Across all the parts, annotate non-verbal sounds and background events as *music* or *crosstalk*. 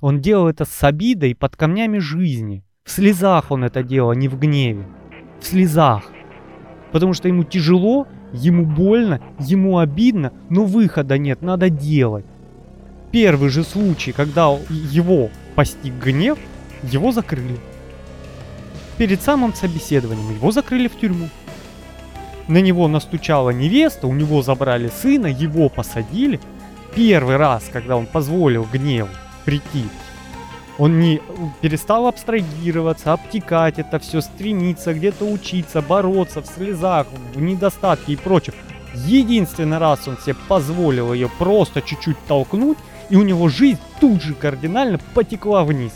Он делал это с обидой под камнями жизни. В слезах он это делал, а не в гневе. В слезах. Потому что ему тяжело, ему больно, ему обидно, но выхода нет, надо делать. Первый же случай, когда его постиг гнев, его закрыли. Перед самым собеседованием его закрыли в тюрьму. На него настучала невеста, у него забрали сына, его посадили. Первый раз, когда он позволил гневу прийти, он не перестал абстрагироваться, обтекать это все, стремиться где-то учиться, бороться в слезах, в недостатке и прочем. Единственный раз он себе позволил ее просто чуть-чуть толкнуть, и у него жизнь тут же кардинально потекла вниз.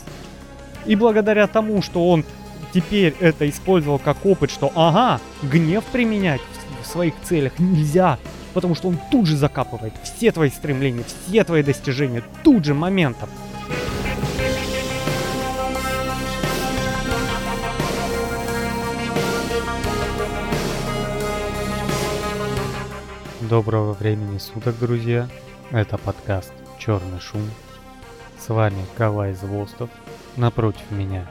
И благодаря тому, что он теперь это использовал как опыт, что ага, гнев применять в своих целях нельзя, потому что он тут же закапывает все твои стремления, все твои достижения, тут же моментом. Доброго времени суток, друзья. Это подкаст «Черный шум». С вами Кавай Звостов. Напротив меня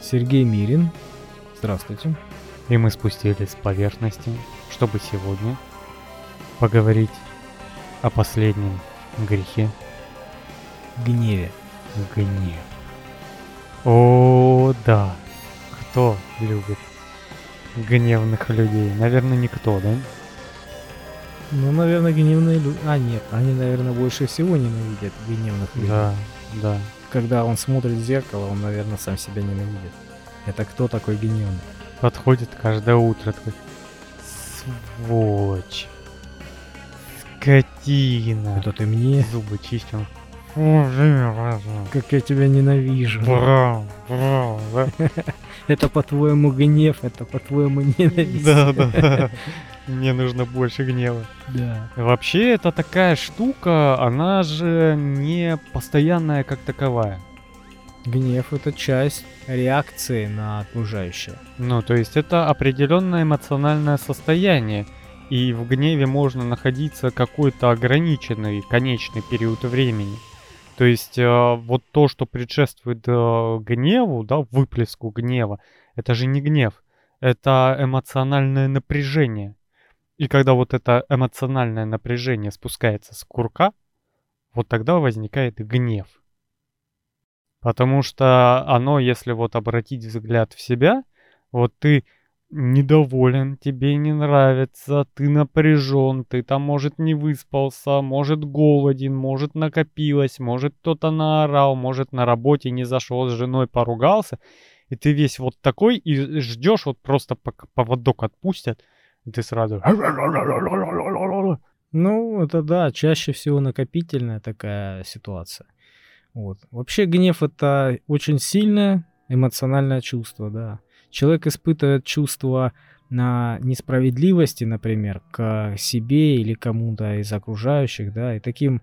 Сергей Мирин. Здравствуйте. И мы спустились с поверхности, чтобы сегодня поговорить о последнем грехе. Гневе. Гнев. О, да. Кто любит гневных людей? Наверное, никто, да? Ну, наверное, гневные люди... А, нет, они, наверное, больше всего ненавидят гневных людей. Да, да. Когда он смотрит в зеркало, он, наверное, сам себя ненавидит. Это кто такой гневный? Подходит каждое утро такой... Сволочь. Скотина. Это ты мне? Зубы чистил. Как я тебя ненавижу. Браво, браво, да? *laughs* Это по-твоему гнев, это по-твоему ненависть. Да, да. Мне нужно больше гнева. Да. Вообще, это такая штука, она же не постоянная как таковая. Гнев это часть реакции на окружающее. Ну, то есть это определенное эмоциональное состояние. И в гневе можно находиться какой-то ограниченный, конечный период времени. То есть э, вот то, что предшествует э, гневу, да, выплеску гнева, это же не гнев, это эмоциональное напряжение. И когда вот это эмоциональное напряжение спускается с курка, вот тогда возникает гнев. Потому что оно, если вот обратить взгляд в себя, вот ты недоволен, тебе не нравится, ты напряжен, ты там, может, не выспался, может, голоден, может, накопилось, может, кто-то наорал, может, на работе не зашел, с женой поругался, и ты весь вот такой и ждешь, вот просто поводок отпустят, и ты сразу... *laughs* Ну, это да, чаще всего накопительная такая ситуация. Вот. Вообще гнев это очень сильное эмоциональное чувство, да. Человек испытывает чувство на несправедливости, например, к себе или кому-то из окружающих, да, и таким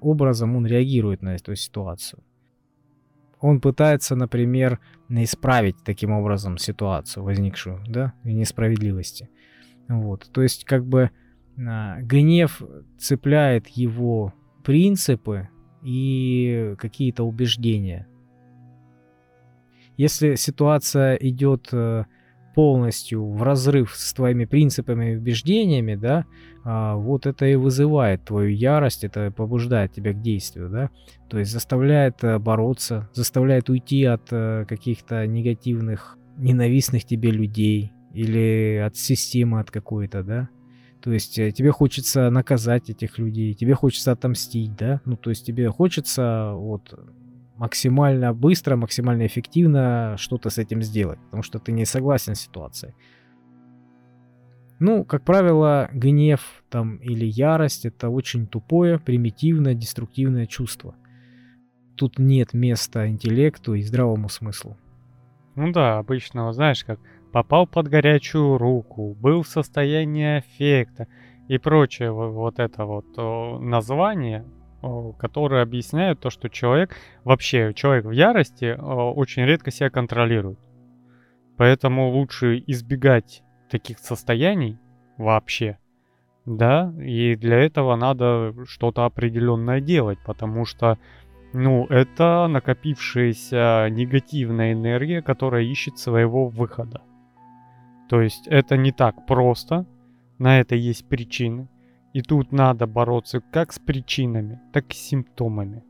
образом он реагирует на эту ситуацию. Он пытается, например, исправить таким образом ситуацию, возникшую, да, и несправедливости. Вот. То есть, как бы а, гнев цепляет его принципы и какие-то убеждения. Если ситуация идет э, полностью в разрыв с твоими принципами и убеждениями, да, а, вот это и вызывает твою ярость, это побуждает тебя к действию, да, то есть заставляет э, бороться, заставляет уйти от э, каких-то негативных, ненавистных тебе людей, или от системы от какой-то, да. То есть тебе хочется наказать этих людей, тебе хочется отомстить, да. Ну, то есть тебе хочется вот максимально быстро, максимально эффективно что-то с этим сделать, потому что ты не согласен с ситуацией. Ну, как правило, гнев там или ярость это очень тупое, примитивное, деструктивное чувство. Тут нет места интеллекту и здравому смыслу. Ну да, обычно, знаешь, как попал под горячую руку, был в состоянии аффекта и прочее вот это вот название, которое объясняет то, что человек, вообще человек в ярости очень редко себя контролирует. Поэтому лучше избегать таких состояний вообще. Да, и для этого надо что-то определенное делать, потому что Ну, это накопившаяся негативная энергия, которая ищет своего выхода. То есть это не так просто, на это есть причины. И тут надо бороться как с причинами, так и с симптомами.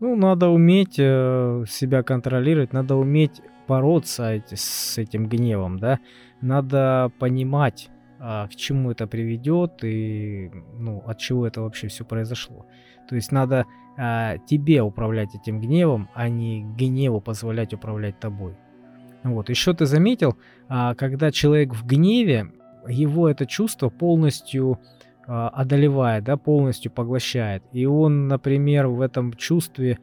Ну, надо уметь э, себя контролировать, надо уметь бороться эти, с этим гневом, да. Надо понимать, а, к чему это приведет и ну, от чего это вообще все произошло. То есть надо а, тебе управлять этим гневом, а не гневу позволять управлять тобой. Вот. Еще ты заметил, а, когда человек в гневе, его это чувство полностью одолевает, да, полностью поглощает. И он, например, в этом чувстве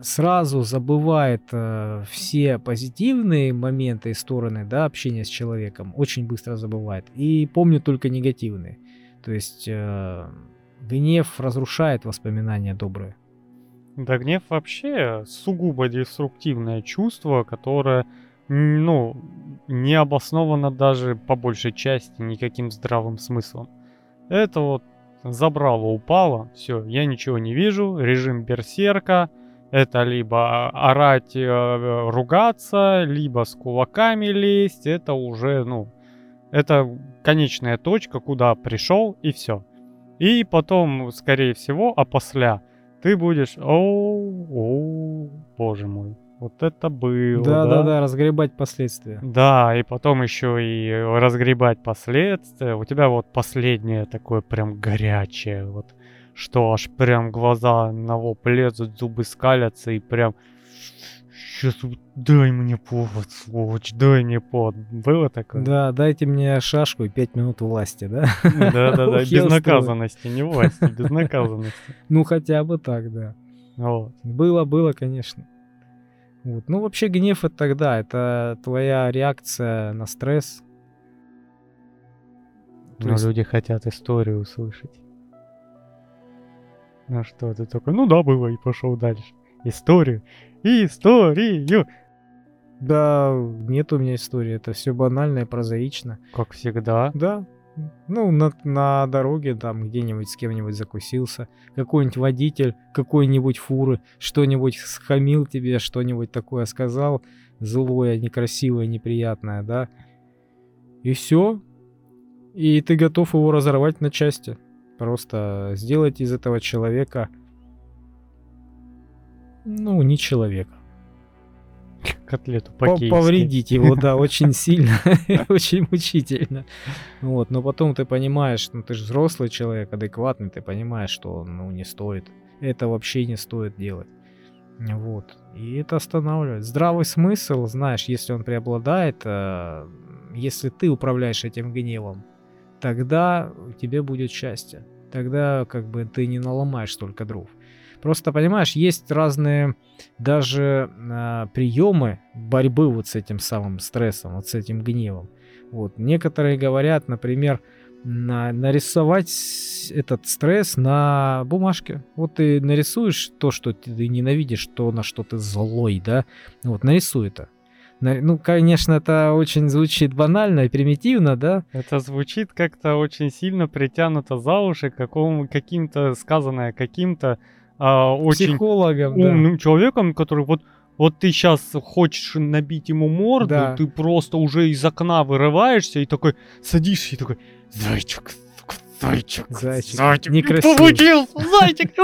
сразу забывает э, все позитивные моменты и стороны да, общения с человеком, очень быстро забывает. И помнит только негативные. То есть э, гнев разрушает воспоминания добрые. Да, гнев вообще сугубо деструктивное чувство, которое, ну, не обосновано даже по большей части никаким здравым смыслом. Это вот забрало, упало, все, я ничего не вижу, режим берсерка, это либо орать, э, ругаться, либо с кулаками лезть, это уже, ну, это конечная точка, куда пришел и все. И потом, скорее всего, а после ты будешь, о, о, боже мой, вот это было. Да, да, да, да, разгребать последствия. Да, и потом еще и разгребать последствия. У тебя вот последнее такое прям горячее, вот, что аж прям глаза на лоб лезут, зубы скалятся и прям Сейчас дай мне повод, сволочь, дай мне повод. Было такое? Да, дайте мне шашку и пять минут власти, да? Да-да-да, *laughs* безнаказанности, не власти, безнаказанности. *laughs* Ну, хотя бы так, да. Вот. Было, было, конечно. Вот. Ну, вообще, гнев это тогда, это твоя реакция на стресс. Но есть... люди хотят историю услышать. Ну что, ты такой, ну да, было, и пошел дальше. Историю, историю. Да, нет у меня истории, это все банально и прозаично. Как всегда. Да, ну, на, на дороге там где-нибудь с кем-нибудь закусился, какой-нибудь водитель какой-нибудь фуры что-нибудь схамил тебе, что-нибудь такое сказал, злое, некрасивое, неприятное, да, и все, и ты готов его разорвать на части, просто сделать из этого человека, ну, не человека котлету по Повредить его, да, *laughs* очень сильно, *laughs* очень мучительно. Вот, но потом ты понимаешь, ну ты же взрослый человек, адекватный, ты понимаешь, что, ну, не стоит. Это вообще не стоит делать. Вот. И это останавливает. Здравый смысл, знаешь, если он преобладает, э, если ты управляешь этим гневом, тогда тебе будет счастье. Тогда как бы ты не наломаешь столько дров. Просто, понимаешь, есть разные даже э, приемы борьбы вот с этим самым стрессом, вот с этим гневом. Вот. Некоторые говорят, например, на, нарисовать этот стресс на бумажке. Вот ты нарисуешь то, что ты ненавидишь, то, на что ты злой, да? Вот, нарисуй это. Ну, конечно, это очень звучит банально и примитивно, да? Это звучит как-то очень сильно притянуто за уши, каким-то сказанное каким-то а, очень Психологом, умным да. человеком, который вот вот ты сейчас хочешь набить ему морду, да. ты просто уже из окна вырываешься и такой садишься и такой зайчик, зайчик, зайчик, зайчик, некрасиво. получился, зайчик,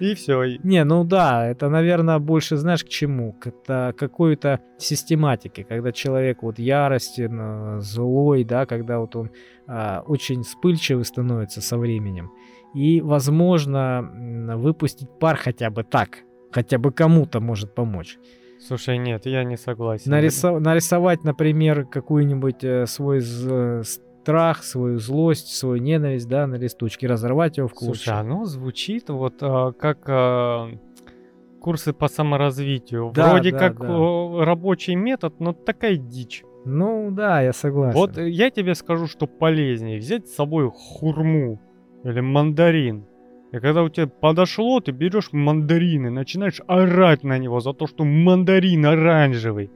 и все. Не, ну да, это, наверное, больше знаешь к чему? К какой-то систематике, когда человек вот яростен, злой, да, когда вот он а, очень вспыльчивый становится со временем и, возможно, выпустить пар хотя бы так, хотя бы кому-то может помочь. Слушай, нет, я не согласен. Нарисо- нарисовать, например, какую-нибудь э, свой з- страх, свою злость, свою ненависть, да, на листочке, разорвать его в клочья. Слушай, оно звучит вот а, как а, курсы по саморазвитию. Да, Вроде да, как да. рабочий метод, но такая дичь. Ну да, я согласен. Вот я тебе скажу, что полезнее взять с собой хурму или мандарин. И когда у тебя подошло, ты берешь мандарин и начинаешь орать на него за то, что мандарин оранжевый.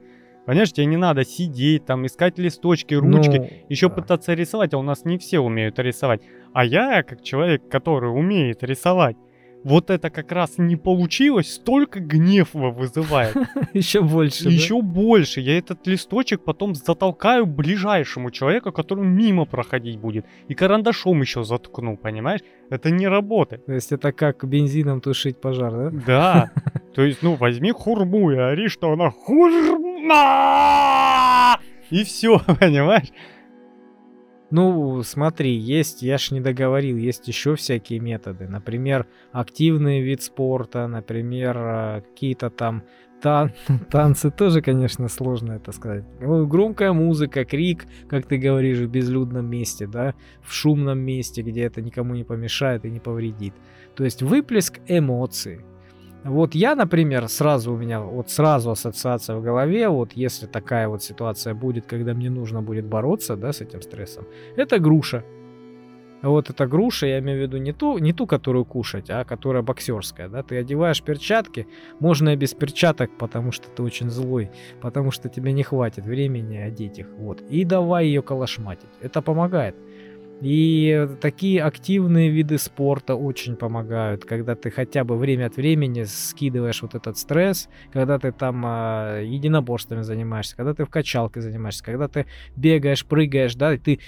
Понимаешь, тебе не надо сидеть, там, искать листочки, ручки, ну, еще да. пытаться рисовать, а у нас не все умеют рисовать. А я, как человек, который умеет рисовать, вот это как раз не получилось, столько гнева вызывает. *laughs* Еще больше. да? Еще больше. Я этот листочек потом затолкаю ближайшему человеку, который мимо проходить будет. И карандашом еще заткну, понимаешь? Это не работает. То есть это как бензином тушить пожар, да? Да. *laughs* То есть, ну, возьми хурму и ори, что она хурма! И все, *laughs* понимаешь? Ну, смотри, есть, я ж не договорил, есть еще всякие методы. Например, активный вид спорта, например, э, какие-то там тан- *laughs* танцы тоже, конечно, сложно это сказать. Ну, громкая музыка, крик, как ты говоришь, в безлюдном месте, да, в шумном месте, где это никому не помешает и не повредит. То есть выплеск эмоций. Вот я, например, сразу у меня, вот сразу ассоциация в голове, вот если такая вот ситуация будет, когда мне нужно будет бороться, да, с этим стрессом, это груша. Вот эта груша, я имею в виду не ту, не ту, которую кушать, а которая боксерская, да, ты одеваешь перчатки, можно и без перчаток, потому что ты очень злой, потому что тебе не хватит времени одеть их, вот, и давай ее калашматить, это помогает. И такие активные виды спорта очень помогают, когда ты хотя бы время от времени скидываешь вот этот стресс, когда ты там а, единоборствами занимаешься, когда ты в качалке занимаешься, когда ты бегаешь, прыгаешь, да, и ты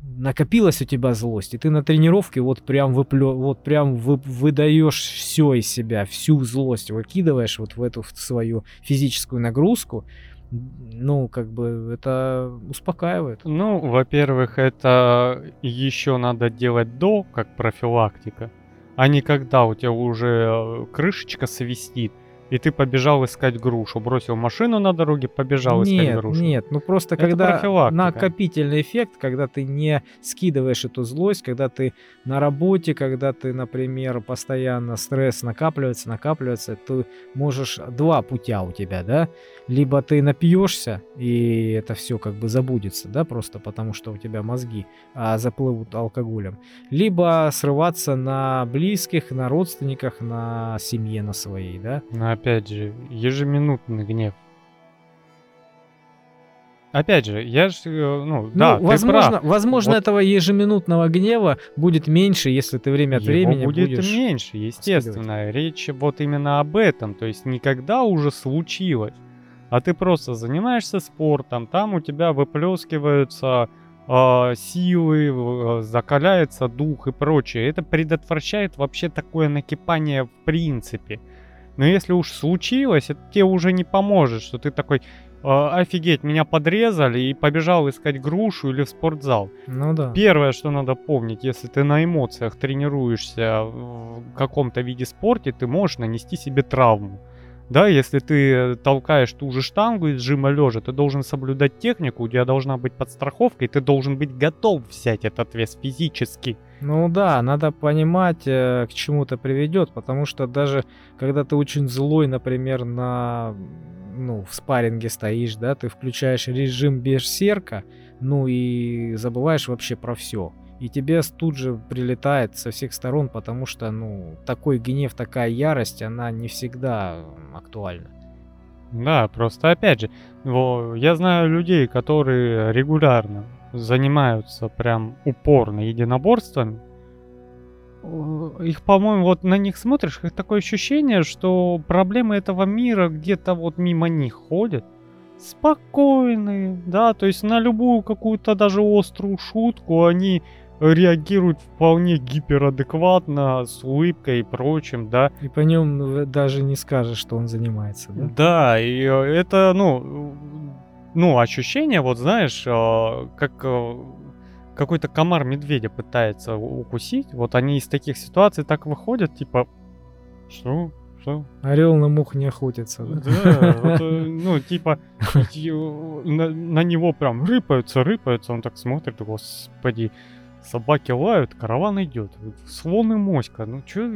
накопилась у тебя злость, и ты на тренировке вот прям выплё, вот прям вы, выдаешь все из себя, всю злость выкидываешь вот в эту в свою физическую нагрузку, ну, как бы это успокаивает. Ну, во-первых, это еще надо делать до, как профилактика, а не когда у тебя уже э, крышечка свистит, и ты побежал искать грушу, бросил машину на дороге, побежал искать Нет, грушу. нет, ну просто Это когда накопительный эффект, когда ты не скидываешь эту злость, когда ты на работе, когда ты, например, постоянно стресс накапливается, накапливается, ты можешь два путя у тебя, да, либо ты напьешься и это все как бы забудется, да, просто потому что у тебя мозги а, заплывут алкоголем, либо срываться на близких, на родственниках, на семье на своей, да. Но опять же, ежеминутный гнев. Опять же, я же, э, ну, да, ну, ты возможно, прав. возможно Вот- этого ежеминутного гнева будет меньше, если ты время от Его времени будет будешь. меньше, естественно. Речь вот именно об этом. То есть никогда уже случилось. А ты просто занимаешься спортом, там у тебя выплескиваются а, силы, а, закаляется дух и прочее. Это предотвращает вообще такое накипание в принципе. Но если уж случилось, это тебе уже не поможет, что ты такой, «А, офигеть, меня подрезали и побежал искать грушу или в спортзал. Ну да. Первое, что надо помнить, если ты на эмоциях тренируешься в каком-то виде спорта, ты можешь нанести себе травму. Да, если ты толкаешь ту же штангу из жима лежа, ты должен соблюдать технику, у тебя должна быть подстраховка, и ты должен быть готов взять этот вес физически. Ну да, надо понимать, э, к чему это приведет, потому что даже когда ты очень злой, например, на ну, в спарринге стоишь, да, ты включаешь режим берсерка, ну и забываешь вообще про все. И тебе тут же прилетает со всех сторон, потому что, ну, такой гнев, такая ярость, она не всегда актуальна. Да, просто опять же, я знаю людей, которые регулярно занимаются прям упорно единоборствами. Э, Их, по-моему, вот на них смотришь, как такое ощущение, что проблемы этого мира где-то вот мимо них ходят. Спокойные, да, то есть на любую какую-то даже острую шутку они реагируют вполне гиперадекватно, с улыбкой и прочим, да. И по нем даже не скажешь, что он занимается, да? Да, и э, это, ну, ну, ощущение, вот знаешь, э, как э, какой-то комар медведя пытается укусить. Вот они из таких ситуаций так выходят, типа, что? Что? Орел на мух не охотится, да? Да, вот, ну, типа, *laughs* на него прям рыпаются, рыпаются, он так смотрит, господи, собаки лают, караван идет, слон и моська, ну чё,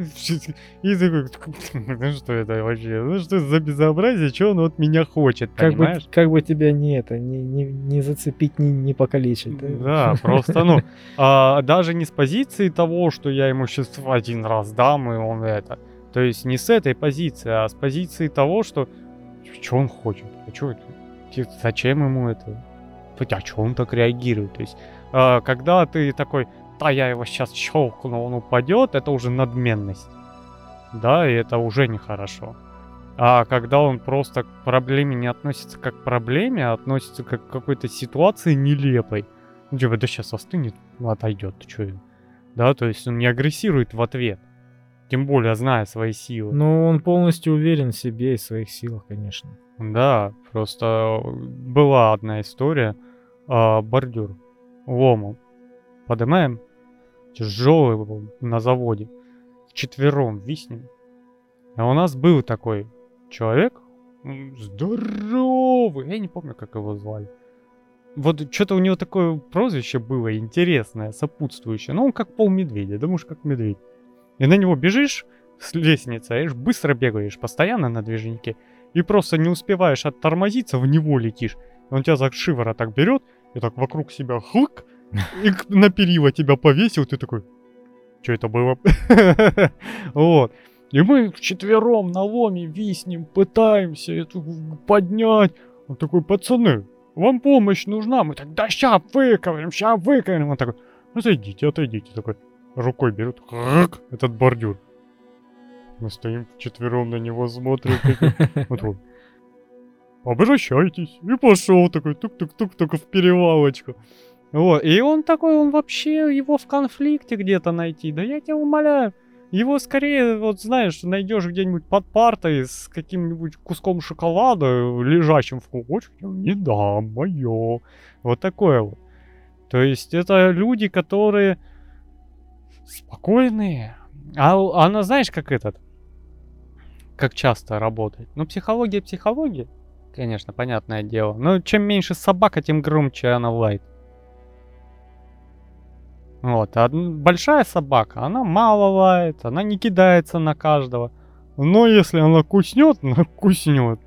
и такой, *laughs* ну что это вообще, ну что это за безобразие, что он от меня хочет, Как бы, понимаешь? как бы тебя не это, не, не, не зацепить, не, не покалечить. Да, просто, ну, а, даже не с позиции того, что я ему сейчас один раз дам, и он это. То есть не с этой позиции, а с позиции того, что что он хочет, а чё это? Зачем ему это? А что он так реагирует? То есть, а, когда ты такой, да, я его сейчас щелкну, он упадет, это уже надменность. да, и это уже нехорошо. А когда он просто к проблеме не относится как к проблеме, а относится как к какой-то ситуации нелепой. Ну, типа, да сейчас остынет, ну, отойдет, ты чё? Да, то есть он не агрессирует в ответ. Тем более, зная свои силы. Ну, он полностью уверен в себе и в своих силах, конечно. Да, просто была одна история. А, бордюр ломом. Поднимаем. Тяжелый на заводе. Четвером виснем. А у нас был такой человек. Здоровый. Я не помню, как его звали. Вот что-то у него такое прозвище было интересное, сопутствующее. Ну, он как пол медведя, думаешь, как медведь. И на него бежишь с лестницы, а быстро бегаешь, постоянно на движнике. И просто не успеваешь оттормозиться, в него летишь. Он тебя за шиворот так берет, и так вокруг себя хлык, и на перила тебя повесил, ты такой, что это было? *laughs* Вот. И мы вчетвером на ломе виснем, пытаемся это поднять. Он такой, пацаны, вам помощь нужна? Мы так, да ща выковырим, ща выковырим. Он такой, ну зайдите, отойдите. Такой, рукой берут, этот бордюр. Мы стоим вчетвером на него смотрим. *laughs* Вот вот. Обращайтесь. И пошел такой, тук-тук-тук, только в перевалочку. Вот. И он такой, он вообще его в конфликте где-то найти. Да я тебя умоляю. Его скорее, вот знаешь, найдешь где-нибудь под партой с каким-нибудь куском шоколада, лежащим в клубочке. Не дам, мое. Вот такое вот. То есть это люди, которые спокойные. А она знаешь, как этот? Как часто работает? Ну, психология, психология. Конечно, понятное дело. Но чем меньше собака, тем громче она лает. Вот, а большая собака, она мало лает, она не кидается на каждого. Но если она куснет, *laughs* она куснет.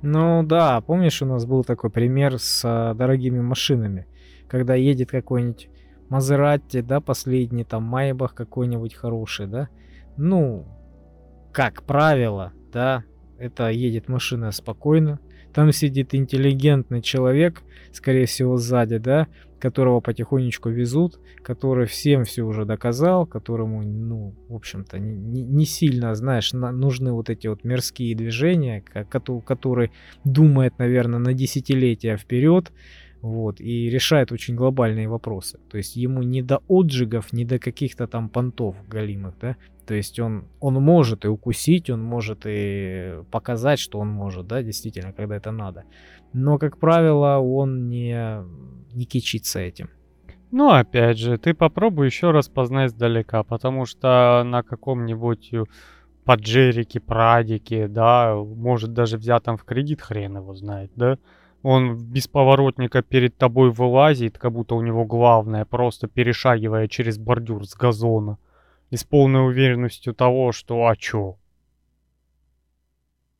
Ну да, помнишь, у нас был такой пример с а, дорогими машинами, когда едет какой-нибудь Мазератти, да, последний, там, Майбах какой-нибудь хороший, да. Ну, как правило, да, это едет машина спокойно, там сидит интеллигентный человек, скорее всего, сзади, да, которого потихонечку везут, который всем все уже доказал, которому, ну, в общем-то, не, не сильно, знаешь, на, нужны вот эти вот мирские движения, который думает, наверное, на десятилетия вперед, вот, и решает очень глобальные вопросы. То есть ему не до отжигов, не до каких-то там понтов галимых, да, то есть он, он может и укусить, он может и показать, что он может, да, действительно, когда это надо. Но, как правило, он не, не кичится этим. Ну, опять же, ты попробуй еще раз познать сдалека, потому что на каком-нибудь поджерике, прадике, да, может даже взятом в кредит, хрен его знает, да, он без поворотника перед тобой вылазит, как будто у него главное, просто перешагивая через бордюр с газона и с полной уверенностью того, что а чё?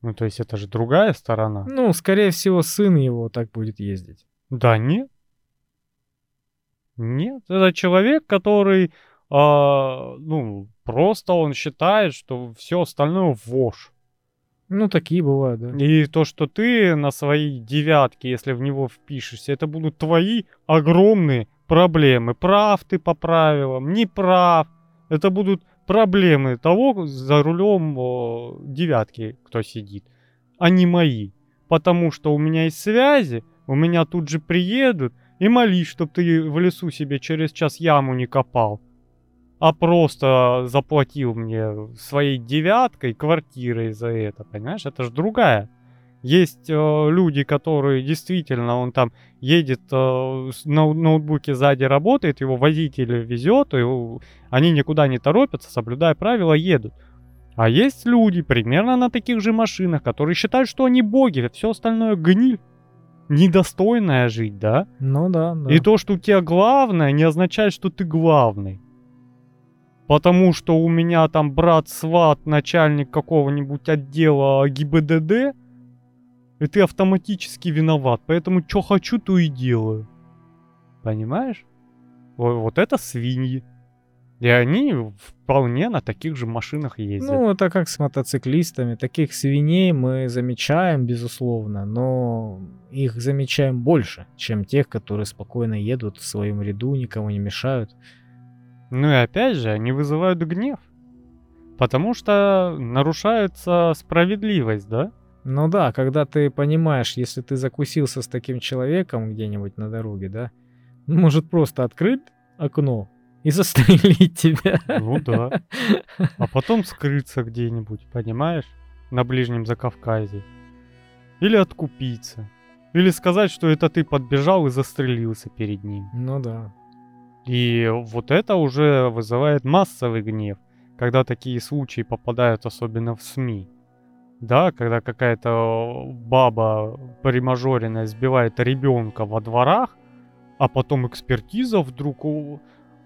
Ну, то есть это же другая сторона. Ну, скорее всего, сын его так будет ездить. Да нет. Нет, это человек, который, а, ну, просто он считает, что все остальное вошь. Ну, такие бывают, да. И то, что ты на своей девятке, если в него впишешься, это будут твои огромные проблемы. Прав ты по правилам, не прав. Это будут проблемы того за рулем о, девятки, кто сидит, а не мои. Потому что у меня есть связи, у меня тут же приедут и молись, чтобы ты в лесу себе через час яму не копал, а просто заплатил мне своей девяткой квартирой за это, понимаешь? Это же другая есть э, люди, которые действительно, он там едет э, на ноутбуке сзади работает, его водитель везет, и они никуда не торопятся, соблюдая правила, едут. А есть люди примерно на таких же машинах, которые считают, что они боги, все остальное гниль. Недостойная жить, да? Ну да, да. И то, что у тебя главное, не означает, что ты главный. Потому что у меня там брат-сват, начальник какого-нибудь отдела ГИБДД, и ты автоматически виноват. Поэтому что хочу, то и делаю. Понимаешь? Вот это свиньи. И они вполне на таких же машинах ездят. Ну, это как с мотоциклистами. Таких свиней мы замечаем, безусловно, но их замечаем больше, чем тех, которые спокойно едут в своем ряду, никому не мешают. Ну и опять же, они вызывают гнев. Потому что нарушается справедливость, да? Ну да, когда ты понимаешь, если ты закусился с таким человеком где-нибудь на дороге, да, может просто открыть окно и *laughs* застрелить тебя. Ну да. А потом скрыться где-нибудь, понимаешь? На Ближнем Закавказье. Или откупиться. Или сказать, что это ты подбежал и застрелился перед ним. Ну да. И вот это уже вызывает массовый гнев, когда такие случаи попадают особенно в СМИ. Да, когда какая-то баба примажоренная сбивает ребенка во дворах, а потом экспертиза вдруг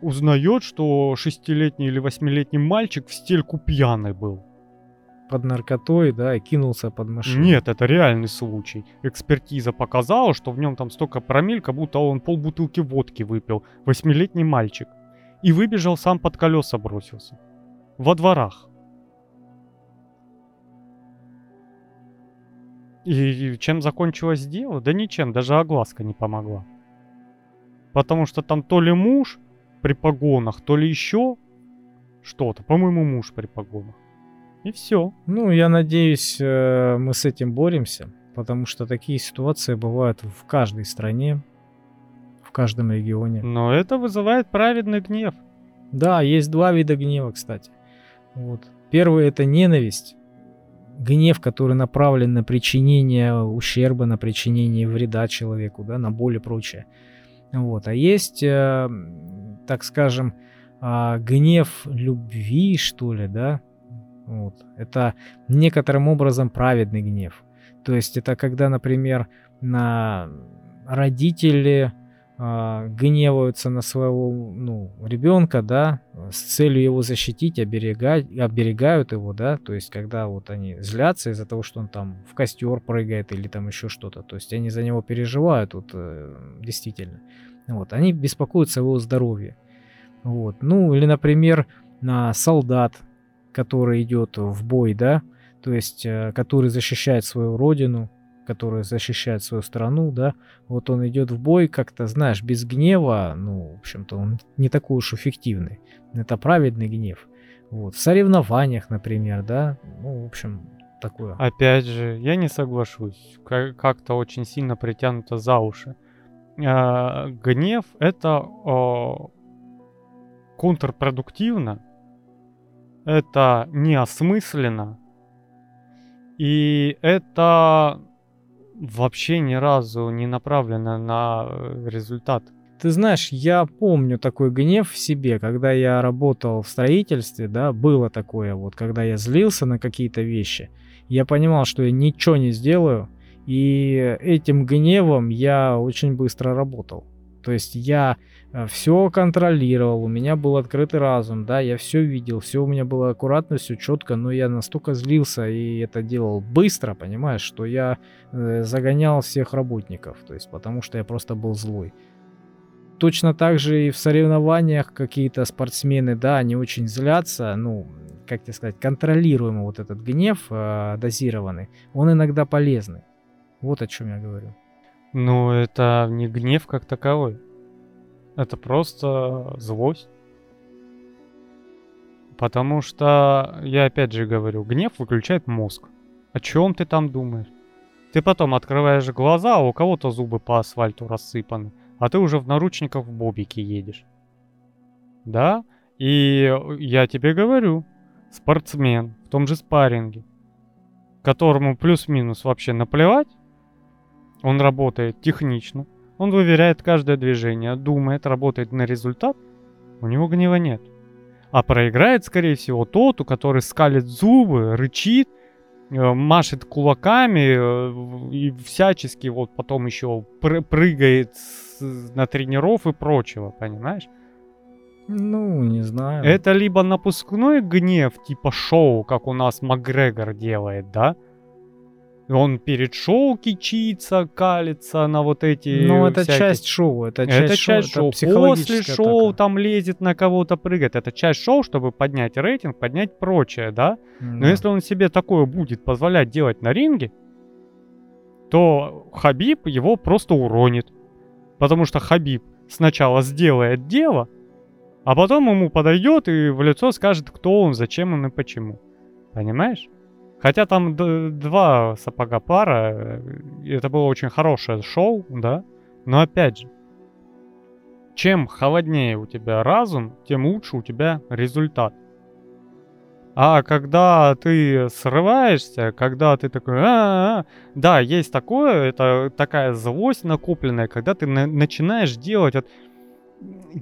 узнает, что шестилетний или восьмилетний мальчик в стельку пьяный был. Под наркотой, да, и кинулся под машину. Нет, это реальный случай. Экспертиза показала, что в нем там столько промиль, как будто он полбутылки водки выпил. Восьмилетний мальчик. И выбежал сам под колеса бросился. Во дворах. И чем закончилось дело? Да ничем, даже огласка не помогла. Потому что там то ли муж при погонах, то ли еще что-то. По-моему, муж при погонах. И все. Ну, я надеюсь, э, мы с этим боремся, потому что такие ситуации бывают в каждой стране, в каждом регионе. Но это вызывает праведный гнев. Да, есть два вида гнева, кстати. Вот. Первый это ненависть. Гнев, который направлен на причинение ущерба, на причинение вреда человеку, да, на боль и прочее. Вот. А есть, э, так скажем, э, гнев любви, что ли, да, вот. Это некоторым образом праведный гнев. То есть это когда, например, на родители э, гневаются на своего ну, ребенка, да, с целью его защитить, оберегать, оберегают его, да, то есть когда вот они злятся из-за того, что он там в костер прыгает или там еще что-то, то есть они за него переживают, вот, э, действительно. Вот, они беспокоятся его здоровье. Вот. Ну, или, например, на солдат, который идет в бой, да, то есть э, который защищает свою родину, который защищает свою страну, да, вот он идет в бой как-то, знаешь, без гнева, ну, в общем-то, он не такой уж эффективный. Это праведный гнев. Вот. В соревнованиях, например, да, ну, в общем, такое. Опять же, я не соглашусь. Как-то очень сильно притянуто за уши. А, гнев это контрпродуктивно это неосмысленно, и это вообще ни разу не направлено на э, результат. Ты знаешь, я помню такой гнев в себе, когда я работал в строительстве, да, было такое вот, когда я злился на какие-то вещи, я понимал, что я ничего не сделаю, и этим гневом я очень быстро работал. То есть я э, все контролировал, у меня был открытый разум, да, я все видел, все у меня было аккуратно, все четко, но я настолько злился и это делал быстро, понимаешь, что я э, загонял всех работников, то есть потому что я просто был злой. Точно так же и в соревнованиях какие-то спортсмены, да, они очень злятся, ну, как тебе сказать, контролируемый вот этот гнев э, дозированный, он иногда полезный. Вот о чем я говорю. Ну, это не гнев как таковой. Это просто злость. Потому что, я опять же говорю, гнев выключает мозг. О чем ты там думаешь? Ты потом открываешь глаза, а у кого-то зубы по асфальту рассыпаны, а ты уже в наручниках в бобике едешь. Да? И я тебе говорю, спортсмен в том же спарринге, которому плюс-минус вообще наплевать, он работает технично, он выверяет каждое движение, думает, работает на результат, у него гнева нет. А проиграет, скорее всего, тот, у который скалит зубы, рычит, э, машет кулаками э, и всячески вот потом еще прыгает на тренеров и прочего, понимаешь? Ну, не знаю. Это либо напускной гнев, типа шоу, как у нас Макгрегор делает, да? Он перед шоу кичится, калится на вот эти Ну, это всякие... часть шоу. Это часть это шоу. Часть шоу. Это После шоу атака. там лезет на кого-то прыгает. Это часть шоу, чтобы поднять рейтинг, поднять прочее, да? Mm. Но если он себе такое будет позволять делать на ринге, то Хабиб его просто уронит. Потому что Хабиб сначала сделает дело, А потом ему подойдет и в лицо скажет, кто он, зачем он и почему. Понимаешь? Хотя там два сапога пара, э, это было очень хорошее шоу, да? Но опять же, чем холоднее у тебя разум, тем лучше у тебя результат. А когда ты срываешься, когда ты такой, а, да, есть такое, это такая злость накопленная, когда ты на- начинаешь делать вот,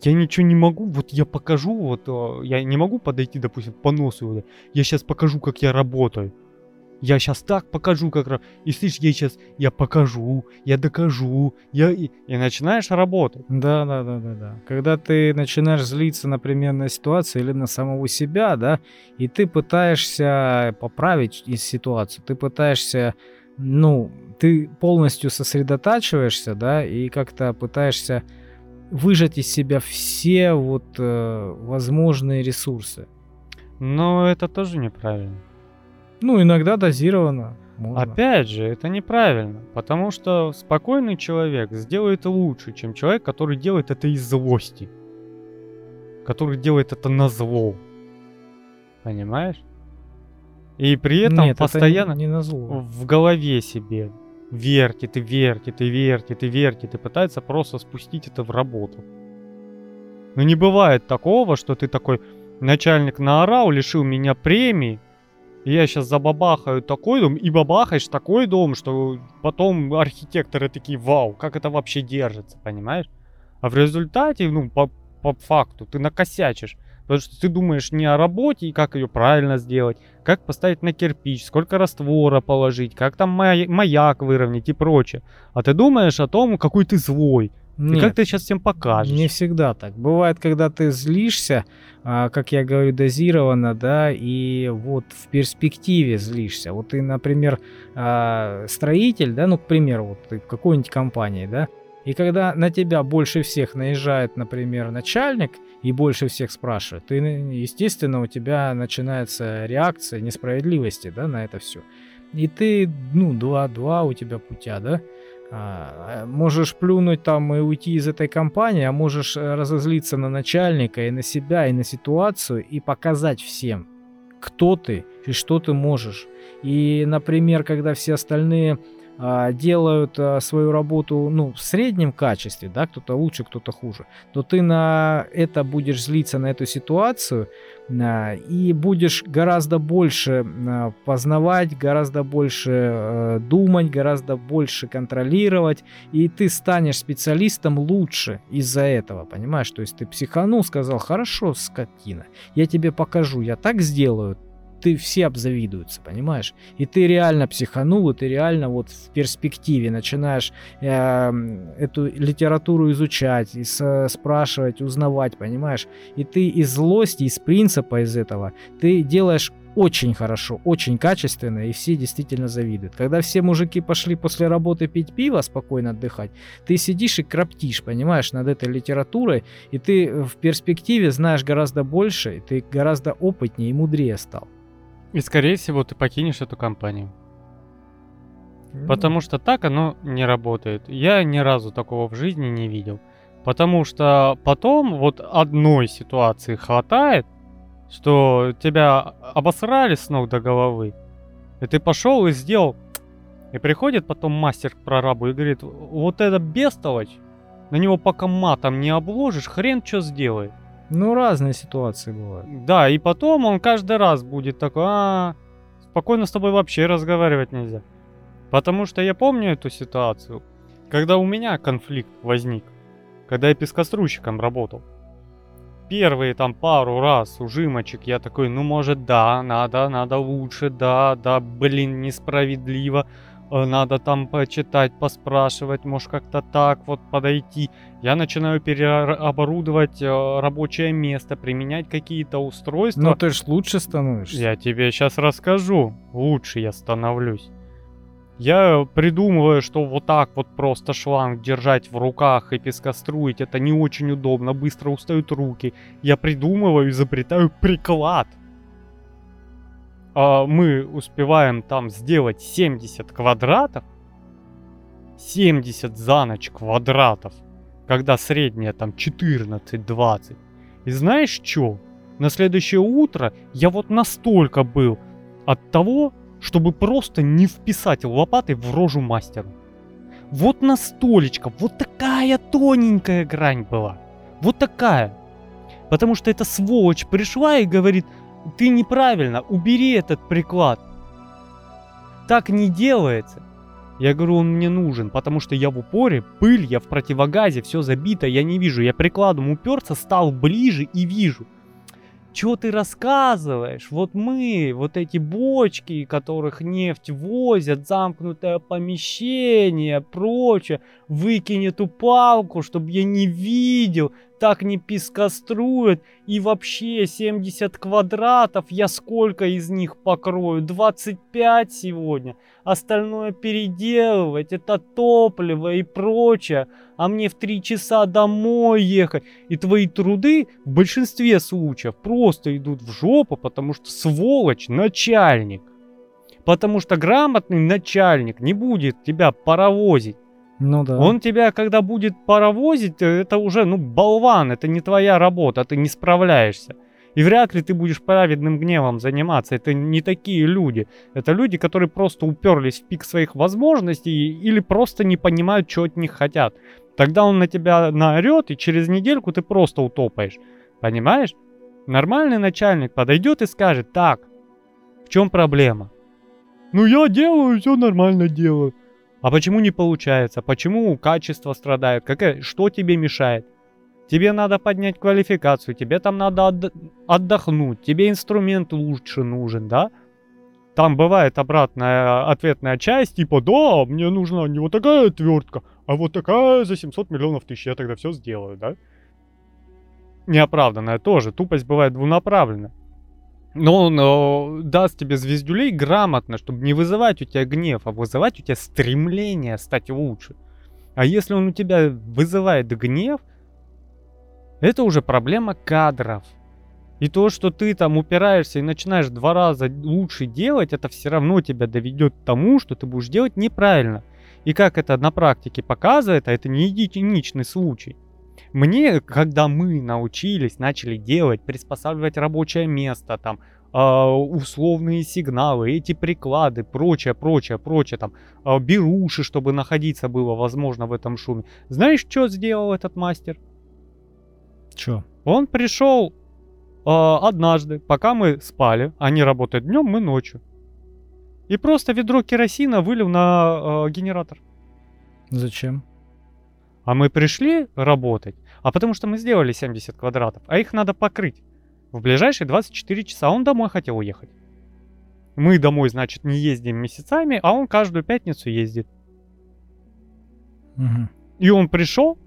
я ничего не могу, вот я покажу, вот я не могу подойти, допустим, по носу, вот, я сейчас покажу, как я работаю. Я сейчас так покажу, как... ра- И слышишь, я сейчас, я покажу, я докажу, я... И, начинаешь работать. Да, да, да, да, да. Когда ты начинаешь злиться, например, на ситуацию или на самого себя, да, и ты пытаешься поправить ситуацию, ты пытаешься, ну, ты полностью сосредотачиваешься, да, и как-то пытаешься выжать из себя все вот э, возможные ресурсы. Но это тоже неправильно. Ну, иногда дозированно. Можно. Опять же, это неправильно, потому что спокойный человек сделает лучше, чем человек, который делает это из злости. Который делает это на зло. Понимаешь? И при этом Нет, это постоянно не, не на зло. в голове себе вертит и вертит и вертит и вертит и пытается просто спустить это в работу. Но не бывает такого, что ты такой начальник наорал, лишил меня премии, я сейчас забабахаю такой дом, и бабахаешь такой дом, что потом архитекторы такие, вау, как это вообще держится, понимаешь? А в результате, ну, по, по факту, ты накосячишь. Потому что ты думаешь не о работе и как ее правильно сделать, как поставить на кирпич, сколько раствора положить, как там мая- маяк выровнять и прочее. А ты думаешь о том, какой ты злой. И Нет, как ты сейчас всем покажешь. Не всегда так. Бывает, когда ты злишься, а, как я говорю, дозированно, да, и вот в перспективе злишься. Вот ты, например, а, строитель, да, ну, к примеру, вот ты в какой-нибудь компании, да, и когда на тебя больше всех наезжает, например, начальник и больше всех спрашивает, ты, естественно, у тебя начинается реакция несправедливости, да, на это все. И ты, ну, два-два у тебя путя, да, можешь плюнуть там и уйти из этой компании, а можешь э, разозлиться на начальника и на себя, и на ситуацию, и показать всем, кто ты и что ты можешь. И, например, когда все остальные а, делают а, свою работу ну, в среднем качестве, да, кто-то лучше, кто-то хуже, то ты на это будешь злиться, на эту ситуацию, а, и будешь гораздо больше а, познавать, гораздо больше думать, гораздо больше контролировать, и ты станешь специалистом лучше из-за этого, понимаешь? То есть ты психанул, сказал, хорошо, скотина, я тебе покажу, я так сделаю, ты все обзавидуются, понимаешь? И ты реально психанул, и ты реально вот в перспективе начинаешь э, эту литературу изучать, и спрашивать, узнавать, понимаешь? И ты из злости, из принципа из этого, ты делаешь очень хорошо, очень качественно, и все действительно завидуют. Когда все мужики пошли после работы пить пиво, спокойно отдыхать, ты сидишь и краптишь, понимаешь, над этой литературой, и ты в перспективе знаешь гораздо больше, и ты гораздо опытнее и мудрее стал. И скорее всего ты покинешь эту компанию. Потому что так оно не работает. Я ни разу такого в жизни не видел. Потому что потом вот одной ситуации хватает, что тебя обосрали с ног до головы, и ты пошел и сделал. И приходит потом мастер к прорабу и говорит, вот это бестолочь, на него пока матом не обложишь, хрен что сделает. Ну, разные ситуации бывают. Да, и потом он каждый раз будет такой, а, спокойно с тобой вообще разговаривать нельзя. Потому что я помню эту ситуацию, когда у меня конфликт возник, когда я пескоструйщиком работал. Первые там пару раз ужимочек я такой, ну может да, надо, надо лучше, да, да, блин, несправедливо. Э, Надо там почитать, поспрашивать, может как-то так вот подойти. Я начинаю переоборудовать э, рабочее место, применять какие-то устройства. Но ты ж лучше становишься. Я тебе сейчас расскажу. Лучше я становлюсь. Я придумываю, что вот так вот просто шланг держать в руках и пескоструить, это не очень удобно, быстро устают руки. Я придумываю, изобретаю приклад. А мы успеваем там сделать 70 квадратов. 70 за ночь квадратов. Когда средняя там 14-20. И знаешь что? На следующее утро я вот настолько был от того, чтобы просто не вписать лопатой в рожу мастеру. Вот настолечко, вот такая тоненькая грань была. Вот такая. Потому что эта сволочь пришла и говорит, ты неправильно, убери этот приклад. Так не делается. Я говорю, он мне нужен, потому что я в упоре, пыль, я в противогазе, все забито, я не вижу. Я прикладом уперся, стал ближе и вижу – чего ты рассказываешь? Вот мы, вот эти бочки, которых нефть возят, замкнутое помещение, прочее, выкинь эту палку, чтобы я не видел, так не пескострует, и вообще 70 квадратов, я сколько из них покрою? 25 сегодня. Остальное переделывать, это топливо и прочее. А мне в 3 часа домой ехать. И твои труды в большинстве случаев просто идут в жопу, потому что сволочь начальник. Потому что грамотный начальник не будет тебя паровозить. Ну да. Он тебя, когда будет паровозить, э, это уже, ну, болван, это не твоя работа, ты не справляешься. И вряд ли ты будешь праведным гневом заниматься. Это не такие люди. Это люди, которые просто уперлись в пик своих возможностей или просто не понимают, что от них хотят. Тогда он на тебя наорет, и через недельку ты просто утопаешь. Понимаешь? Нормальный начальник подойдет и скажет, так, в чем проблема? Ну я делаю, все нормально делаю. А почему не получается? Почему качество страдает? Какая, что тебе мешает? Тебе надо поднять квалификацию, тебе там надо отд- отдохнуть, тебе инструмент лучше нужен, да? Там бывает обратная ответная часть, типа, да, мне нужна не вот такая отвертка, а вот такая за 700 миллионов тысяч, я тогда все сделаю, да? Неоправданная тоже, тупость бывает двунаправленная. Но он э, даст тебе звездюлей грамотно, чтобы не вызывать у тебя гнев, а вызывать у тебя стремление стать лучше. А если он у тебя вызывает гнев, это уже проблема кадров. И то, что ты там упираешься и начинаешь два раза лучше делать, это все равно тебя доведет к тому, что ты будешь делать неправильно. И как это на практике показывает, а это не единичный случай. Мне, когда мы научились, начали делать, приспосабливать рабочее место, там, э, условные сигналы, эти приклады, прочее, прочее, прочее, там, э, беруши, чтобы находиться было возможно в этом шуме. Знаешь, что сделал этот мастер? Чё? Он пришел э, однажды, пока мы спали, они работают днем, мы ночью. И просто ведро керосина вылил на э, генератор. Зачем? А мы пришли работать, а потому что мы сделали 70 квадратов, а их надо покрыть. В ближайшие 24 часа он домой хотел уехать. Мы домой, значит, не ездим месяцами, а он каждую пятницу ездит. Угу. И он пришел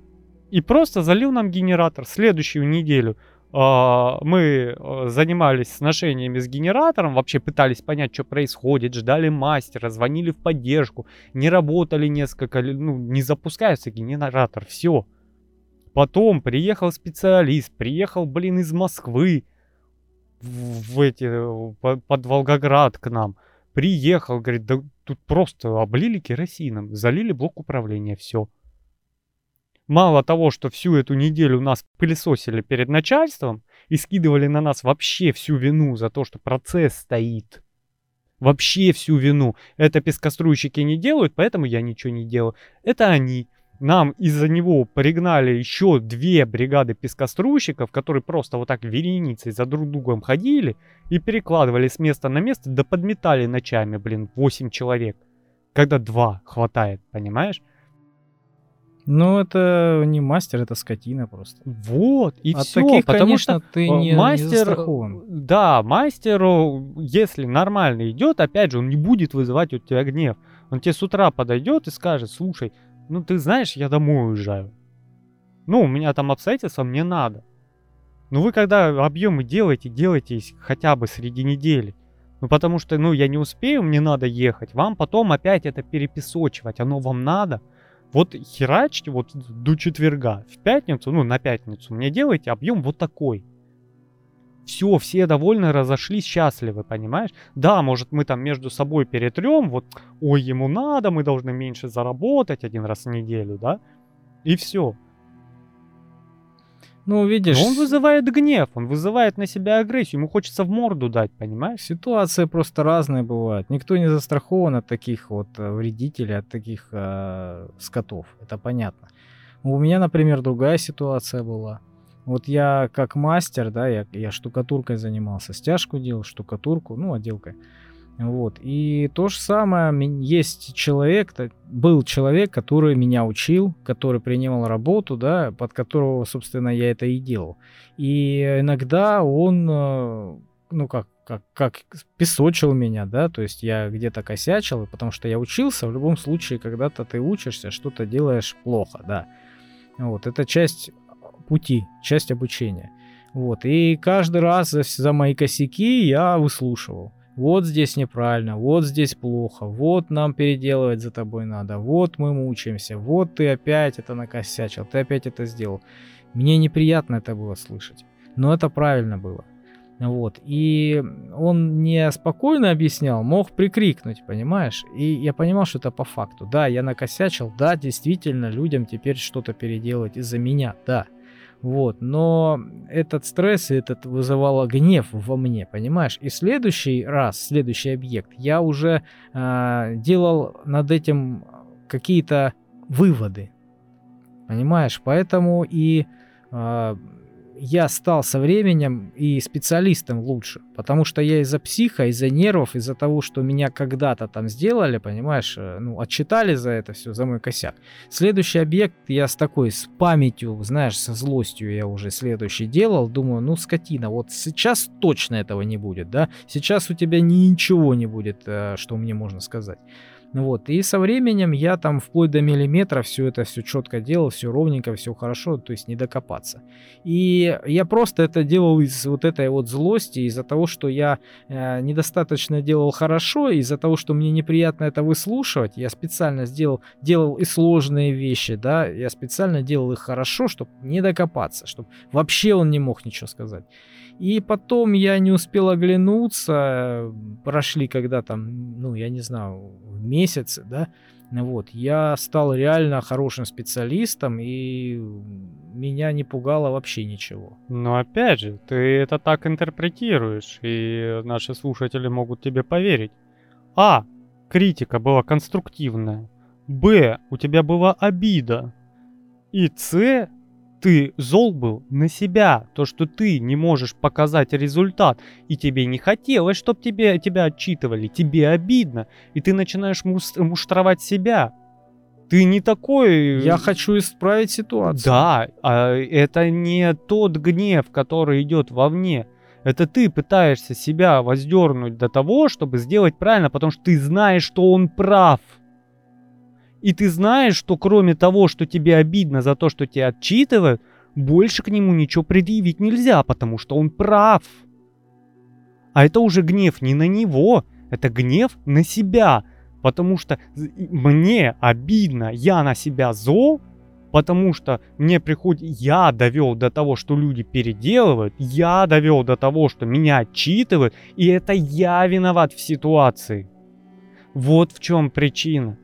и просто залил нам генератор следующую неделю. А, мы а, занимались сношениями с генератором, вообще пытались понять, что происходит, ждали мастера, звонили в поддержку, не работали несколько, ну, не запускается генератор, все. Потом приехал специалист, приехал, блин, из Москвы в, в эти, под Волгоград к нам. Приехал, говорит, да тут просто облили керосином, залили блок управления, все. Мало того, что всю эту неделю нас пылесосили перед начальством и скидывали на нас вообще всю вину за то, что процесс стоит. Вообще всю вину. Это пескоструйщики не делают, поэтому я ничего не делаю. Это они. Нам из-за него пригнали еще две бригады пескоструйщиков, которые просто вот так вереницей за друг другом ходили и перекладывали с места на место, да подметали ночами, блин, 8 человек. Когда два хватает, понимаешь? Ну, это не мастер, это скотина просто. Вот, и От все. таких, потому конечно, что ты э, не, не мастер, застрахован. да, мастеру, если нормально идет, опять же, он не будет вызывать у тебя гнев. Он тебе с утра подойдет и скажет, слушай, ну ты знаешь, я домой уезжаю. Ну, у меня там обстоятельства, мне надо. Ну вы когда объемы делаете, делайте хотя бы среди недели. Ну потому что, ну я не успею, мне надо ехать. Вам потом опять это перепесочивать, оно вам надо. Вот херачьте вот до четверга. В пятницу, ну на пятницу мне делайте объем вот такой. Все, все довольны, разошлись, счастливы, понимаешь? Да, может мы там между собой перетрем, вот, ой, ему надо, мы должны меньше заработать один раз в неделю, да? И все. Ну, видишь, Но он вызывает гнев, он вызывает на себя агрессию, ему хочется в морду дать, понимаешь? ситуации просто разные бывают. Никто не застрахован от таких вот э, вредителей, от таких э, скотов. Это понятно. У меня, например, другая ситуация была. Вот я как мастер, да, я, я штукатуркой занимался, стяжку делал, штукатурку, ну, отделкой. Вот. И то же самое, есть человек, был человек, который меня учил, который принимал работу, да, под которого, собственно, я это и делал. И иногда он, э, ну как, как, как песочил меня, да, то есть я где-то косячил, потому что я учился, в любом случае, когда-то ты учишься, что-то делаешь плохо, да. Вот, это часть пути, часть обучения. Вот, и каждый раз за, за мои косяки я выслушивал вот здесь неправильно, вот здесь плохо, вот нам переделывать за тобой надо, вот мы мучаемся, вот ты опять это накосячил, ты опять это сделал. Мне неприятно это было слышать, но это правильно было. Вот. И он не спокойно объяснял, мог прикрикнуть, понимаешь? И я понимал, что это по факту. Да, я накосячил, да, действительно, людям теперь что-то переделать из-за меня, да. Вот, но этот стресс и этот вызывало гнев во мне, понимаешь? И следующий раз, следующий объект, я уже э, делал над этим какие-то выводы, понимаешь? Поэтому и э, я стал со временем и специалистом лучше, потому что я из-за психа, из-за нервов, из-за того, что меня когда-то там сделали, понимаешь, э, ну, отчитали за это все, за мой косяк. Следующий объект я с такой, с памятью, знаешь, со злостью я уже следующий делал, думаю, ну, скотина, вот сейчас точно этого не будет, да, сейчас у тебя ничего не будет, э, что мне можно сказать. Ну вот, и со временем я там вплоть до миллиметра все это все четко делал, все ровненько, все хорошо, то есть не докопаться. И я просто это делал из вот этой вот злости, из-за того, что я э, недостаточно делал хорошо, из-за того, что мне неприятно это выслушивать, я специально сделал, делал и сложные вещи, да, я специально делал их хорошо, чтобы не докопаться, чтобы вообще он не мог ничего сказать. И потом я не успел оглянуться, прошли когда там, ну, я не знаю, месяцы, да, вот, я стал реально хорошим специалистом, и меня не пугало вообще ничего. Но опять же, ты это так интерпретируешь, и наши слушатели могут тебе поверить. А. Критика была конструктивная. Б. У тебя была обида. И С ты зол был на себя, то, что ты не можешь показать результат, и тебе не хотелось, чтобы тебе, тебя отчитывали, тебе обидно, и ты начинаешь муштровать себя. Ты не такой... Я хочу исправить ситуацию. Да, а это не тот гнев, который идет вовне. Это ты пытаешься себя воздернуть до того, чтобы сделать правильно, потому что ты знаешь, что он прав. И ты знаешь, что кроме того, что тебе обидно за то, что тебя отчитывают, больше к нему ничего предъявить нельзя, потому что он прав. А это уже гнев не на него, это гнев на себя. Потому что мне обидно, я на себя зол, потому что мне приходит, я довел до того, что люди переделывают, я довел до того, что меня отчитывают, и это я виноват в ситуации. Вот в чем причина.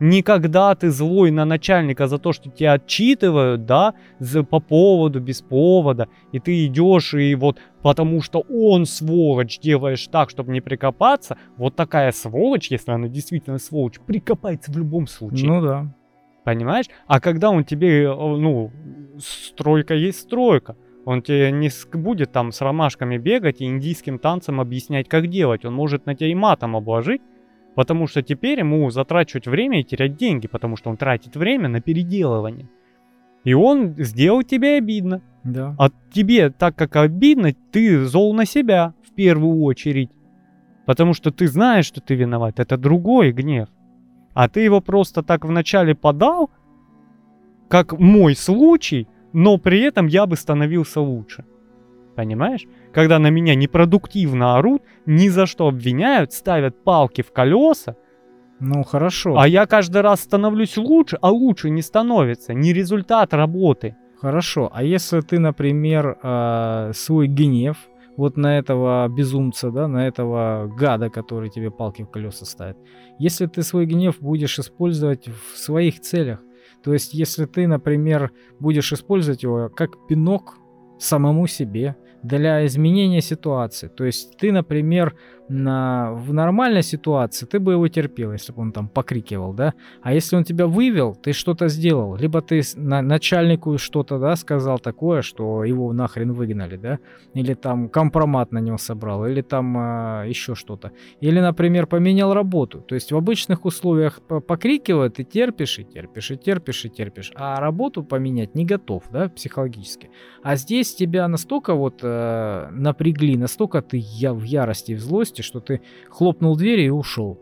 Никогда ты злой на начальника за то, что тебя отчитывают, да, за, по поводу, без повода, и ты идешь и вот потому что он сволочь делаешь так, чтобы не прикопаться, вот такая сволочь, если она действительно сволочь, прикопается в любом случае. Ну да. Понимаешь? А когда он тебе, э, ну, стройка есть стройка, он тебе не будет там с ромашками бегать и индийским танцем объяснять, как делать. Он может на тебя и матом обложить, Потому что теперь ему затрачивать время и терять деньги, потому что он тратит время на переделывание. И он сделал тебе обидно. Да. А тебе, так как обидно, ты зол на себя в первую очередь. Потому что ты знаешь, что ты виноват. Это другой гнев. А ты его просто так вначале подал, как мой случай, но при этом я бы становился лучше. Понимаешь? Когда на меня непродуктивно орут, ни за что обвиняют, ставят палки в колеса. Ну хорошо. А я каждый раз становлюсь лучше, а лучше не становится. Не результат работы. Хорошо. А если ты, например, э, свой гнев вот на этого безумца, да, на этого гада, который тебе палки в колеса ставит, если ты свой гнев будешь использовать в своих целях, То есть, если ты, например, будешь использовать его как пинок самому себе, для изменения ситуации. То есть ты, например, на, в нормальной ситуации ты бы его терпел, если бы он там покрикивал, да, а если он тебя вывел, ты что-то сделал, либо ты на, начальнику что-то, да, сказал такое, что его нахрен выгнали, да, или там компромат на него собрал, или там э, еще что-то, или, например, поменял работу, то есть в обычных условиях покрикивают, ты терпишь и терпишь и терпишь и терпишь, а работу поменять не готов, да, психологически, а здесь тебя настолько вот э, напрягли, настолько ты я в ярости, в злости, что ты хлопнул дверь и ушел.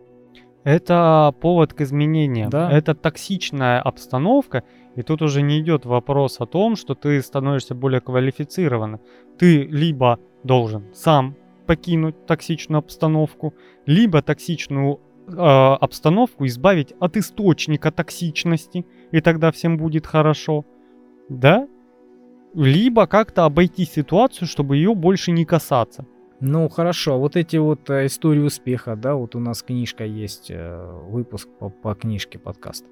Это повод к изменениям. Да. Это токсичная обстановка, и тут уже не идет вопрос о том, что ты становишься более квалифицированным. Ты либо должен сам покинуть токсичную обстановку, либо токсичную э, обстановку избавить от источника токсичности, и тогда всем будет хорошо. Да? Либо как-то обойти ситуацию, чтобы ее больше не касаться. Ну хорошо, вот эти вот э, истории успеха, да, вот у нас книжка есть, э, выпуск по, по книжке подкаст.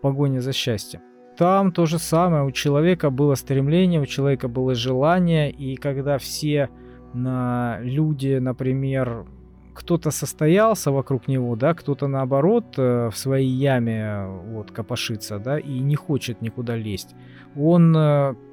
Погоня за счастьем. Там то же самое, у человека было стремление, у человека было желание, и когда все на люди, например, кто-то состоялся вокруг него, да, кто-то наоборот э, в своей яме вот копошится, да, и не хочет никуда лезть. Он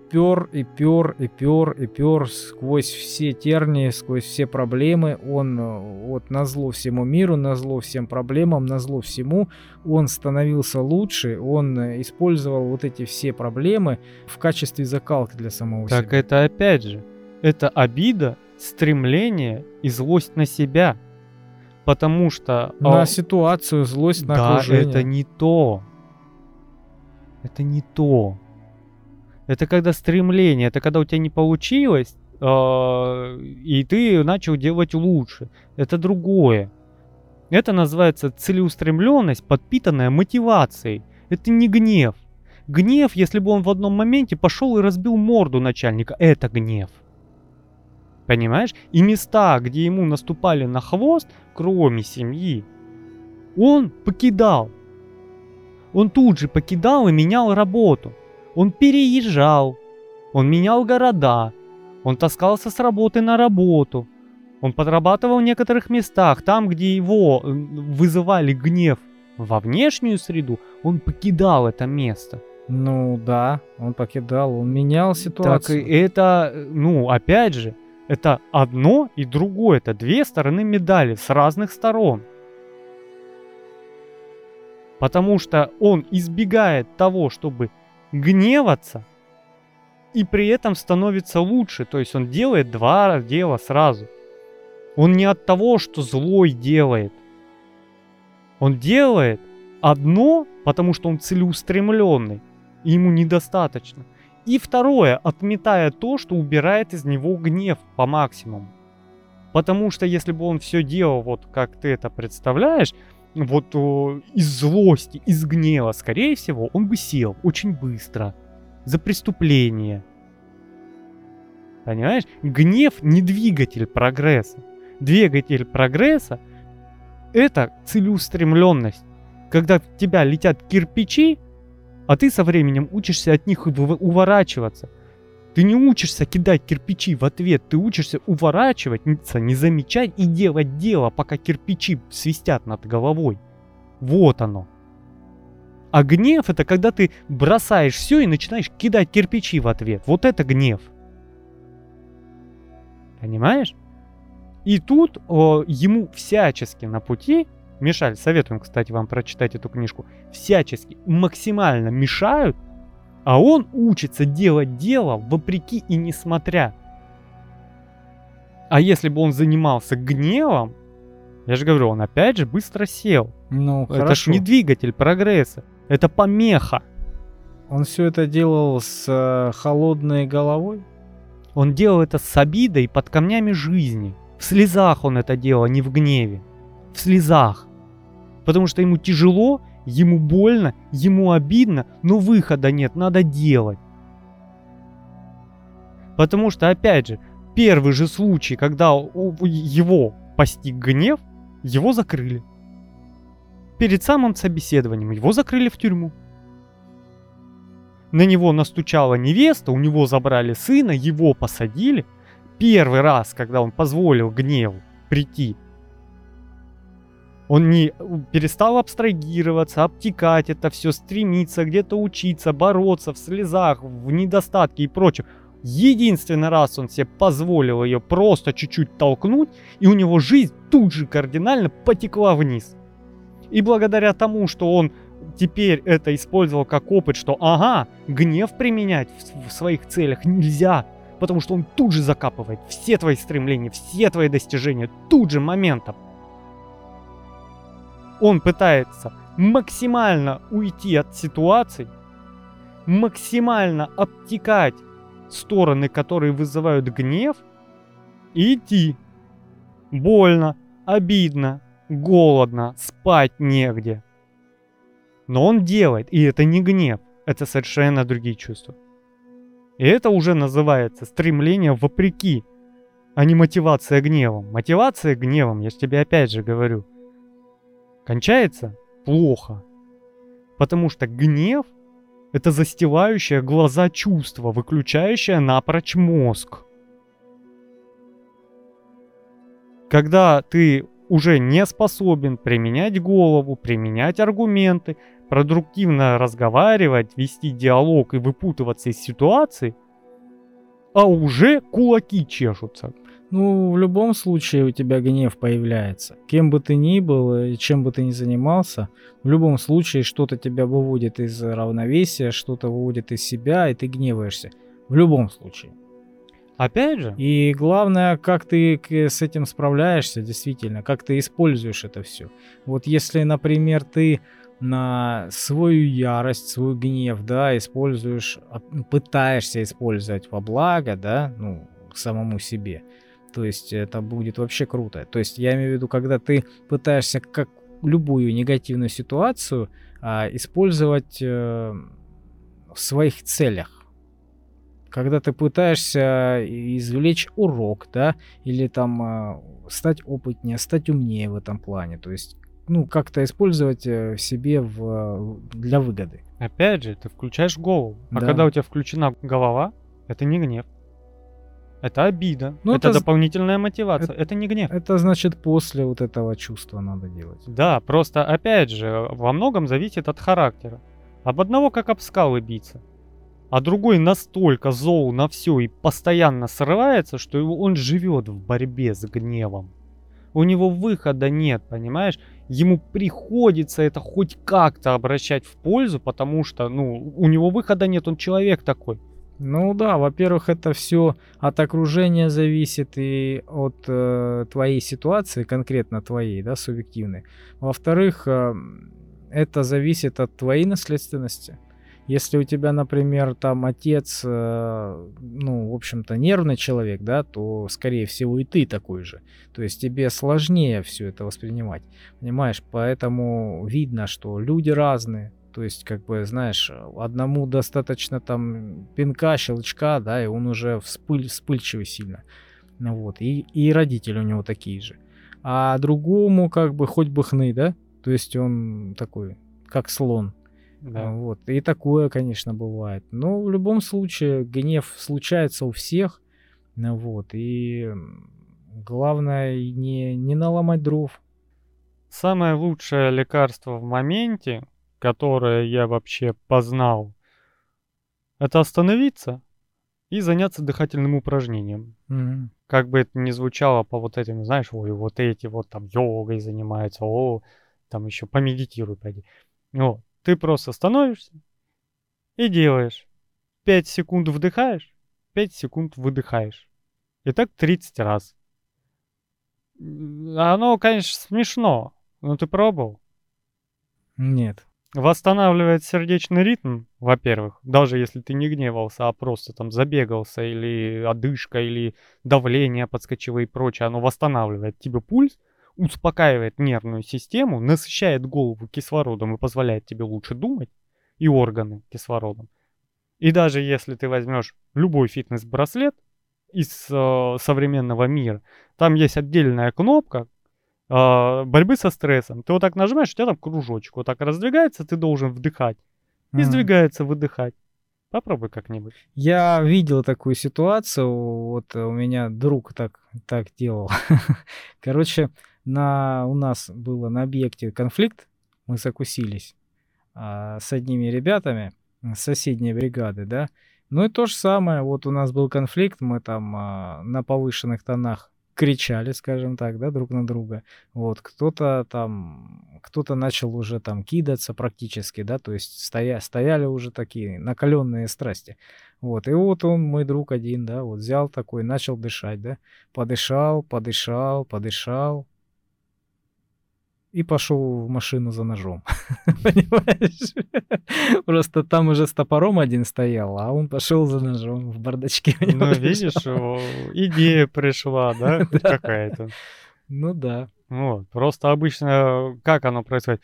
пер и пер и пер и пер сквозь все тернии, сквозь все проблемы. Он э, вот на зло всему миру, на зло всем проблемам, на зло всему, он становился лучше, он э, использовал вот эти все проблемы в качестве закалки для самого так себя. Так это опять же, это обида, стремление и злость на себя. Потому что... На а, ситуацию, злость на да, окружение. это не то. Это не то. Это когда стремление, это когда у тебя не получилось, э, и ты начал делать лучше. Это другое. Это называется целеустремленность, подпитанная мотивацией. Это не гнев. Гнев, если бы он в одном моменте пошел и разбил морду начальника, это гнев. Понимаешь? И места, где ему наступали на хвост, кроме семьи, он покидал. Он тут же покидал и менял работу. Он переезжал, он менял города, он таскался с работы на работу, он подрабатывал в некоторых местах, там, где его э, вызывали гнев во внешнюю среду, он покидал это место. Ну да, он покидал, он менял ситуацию. Так это, ну, опять же, это одно и другое, это две стороны медали с разных сторон. Потому что он избегает того, чтобы гневаться и при этом становится лучше. То есть он делает два дела сразу. Он не от того, что злой делает. Он делает одно, потому что он целеустремленный, и ему недостаточно. И второе, отметая то, что убирает из него гнев по максимуму. Потому что если бы он все делал вот как ты это представляешь, вот из злости, из гнева, скорее всего, он бы сел очень быстро за преступление. Понимаешь? Гнев не двигатель прогресса. Двигатель прогресса это целеустремленность. Когда в тебя летят кирпичи, а ты со временем учишься от них уворачиваться. Ты не учишься кидать кирпичи в ответ, ты учишься уворачиваться, не замечать и делать дело, пока кирпичи свистят над головой. Вот оно. А гнев это когда ты бросаешь все и начинаешь кидать кирпичи в ответ. Вот это гнев. Понимаешь? И тут о, ему всячески на пути, Мишаль, советуем, кстати, вам прочитать эту книжку, всячески максимально мешают а он учится делать дело вопреки и несмотря. А если бы он занимался гневом, я же говорю, он опять же быстро сел. Ну, это хорошо. не двигатель прогресса, это помеха. Он все это делал с э, холодной головой? Он делал это с обидой под камнями жизни. В слезах он это делал, не в гневе. В слезах. Потому что ему тяжело, Ему больно, ему обидно, но выхода нет, надо делать. Потому что, опять же, первый же случай, когда его постиг гнев, его закрыли. Перед самым собеседованием его закрыли в тюрьму. на него настучала невеста, у него забрали сына, его посадили. Первый раз, когда он позволил гневу прийти, он не перестал абстрагироваться, обтекать это все, стремиться где-то учиться, бороться в слезах, в недостатке и прочем. Единственный раз он себе позволил ее просто чуть-чуть толкнуть, и у него жизнь тут же кардинально потекла вниз. И благодаря тому, что он теперь это использовал как опыт, что ага, гнев применять в, в своих целях нельзя, потому что он тут же закапывает все твои стремления, все твои достижения, тут же моментом. Он пытается максимально уйти от ситуации, максимально обтекать стороны, которые вызывают гнев, и идти. Больно, обидно, голодно, спать негде. Но он делает, и это не гнев, это совершенно другие чувства. И это уже называется стремление вопреки, а не мотивация гневом. Мотивация гневом, я же тебе опять же говорю, кончается плохо. Потому что гнев – это застилающее глаза чувство, выключающее напрочь мозг. Когда ты уже не способен применять голову, применять аргументы, продуктивно разговаривать, вести диалог и выпутываться из ситуации, а уже кулаки чешутся. Ну, в любом случае у тебя гнев появляется. Кем бы ты ни был и чем бы ты ни занимался, в любом случае что-то тебя выводит из равновесия, что-то выводит из себя, и ты гневаешься. В любом случае. Опять же. И главное, как ты с этим справляешься, действительно, как ты используешь это все. Вот если, например, ты на свою ярость, свой гнев, да, используешь, а, пытаешься использовать во благо, да, ну, самому себе, то есть это будет вообще круто. То есть я имею в виду, когда ты пытаешься как любую негативную ситуацию а, использовать э, в своих целях. Когда ты пытаешься извлечь урок, да, или там э, стать опытнее, стать умнее в этом плане. То есть ну, как-то использовать э, в себе в, для выгоды. Опять же, ты включаешь голову. А да. когда у тебя включена голова, это не гнев. Это обида. Ну, это, это дополнительная мотивация. Это, это не гнев. Это значит после вот этого чувства надо делать. Да, просто опять же, во многом зависит от характера. Об одного как об скалы биться. А другой настолько зол на все и постоянно срывается, что он живет в борьбе с гневом. У него выхода нет, понимаешь? Ему приходится это хоть как-то обращать в пользу, потому что, ну, у него выхода нет, он человек такой. Ну да, во-первых, это все от окружения зависит и от э, твоей ситуации, конкретно твоей, да, субъективной. Во-вторых, э, это зависит от твоей наследственности. Если у тебя, например, там отец, э, ну, в общем-то, нервный человек, да, то, скорее всего, и ты такой же. То есть тебе сложнее все это воспринимать, понимаешь? Поэтому видно, что люди разные, то есть, как бы, знаешь, одному достаточно там пинка, щелчка, да, и он уже вспыль, вспыльчивый сильно. Ну вот, и, и родители у него такие же. А другому, как бы, хоть бы хны, да? То есть он такой, как слон. Да. Вот. И такое, конечно, бывает. Но в любом случае гнев случается у всех. Ну вот. И главное не, не наломать дров. Самое лучшее лекарство в моменте которое я вообще познал, это остановиться и заняться дыхательным упражнением. Mm-hmm. Как бы это ни звучало по вот этим, знаешь, ой, вот эти вот там йогой занимаются, о, там еще помедитируй, пойди. Вот. Ты просто становишься и делаешь. 5 секунд вдыхаешь, 5 секунд выдыхаешь. И так 30 раз. Оно, конечно, смешно, но ты пробовал? Нет. Восстанавливает сердечный ритм, во-первых, даже если ты не гневался, а просто там забегался, или одышка, или давление подскочило и прочее, оно восстанавливает тебе пульс, успокаивает нервную систему, насыщает голову кислородом и позволяет тебе лучше думать, и органы кислородом. И даже если ты возьмешь любой фитнес-браслет из э, современного мира, там есть отдельная кнопка, э, борьбы со стрессом. Ты вот так нажимаешь, у тебя там кружочек вот так раздвигается, ты должен вдыхать. И сдвигается, выдыхать. Попробуй как-нибудь. Я видел такую ситуацию, вот у меня друг так, так делал. *laughs* Короче, на, у нас было на объекте конфликт, мы закусились а, с одними ребятами с соседней бригады, да. Ну и то же самое, вот у нас был конфликт, мы там а, на повышенных тонах кричали, скажем так, да, друг на друга. Вот, кто-то там, кто-то начал уже там кидаться практически, да, то есть стоя, стояли уже такие накаленные страсти. Вот, и вот он, мой друг один, да, вот взял такой, начал дышать, да, подышал, подышал, подышал, и пошел в машину за ножом. *laughs* Понимаешь? Просто там уже с топором один стоял, а он пошел за ножом в бардачке. Ну, видишь, идея пришла, *laughs* да, какая-то. Ну да. Вот, просто обычно как оно происходит?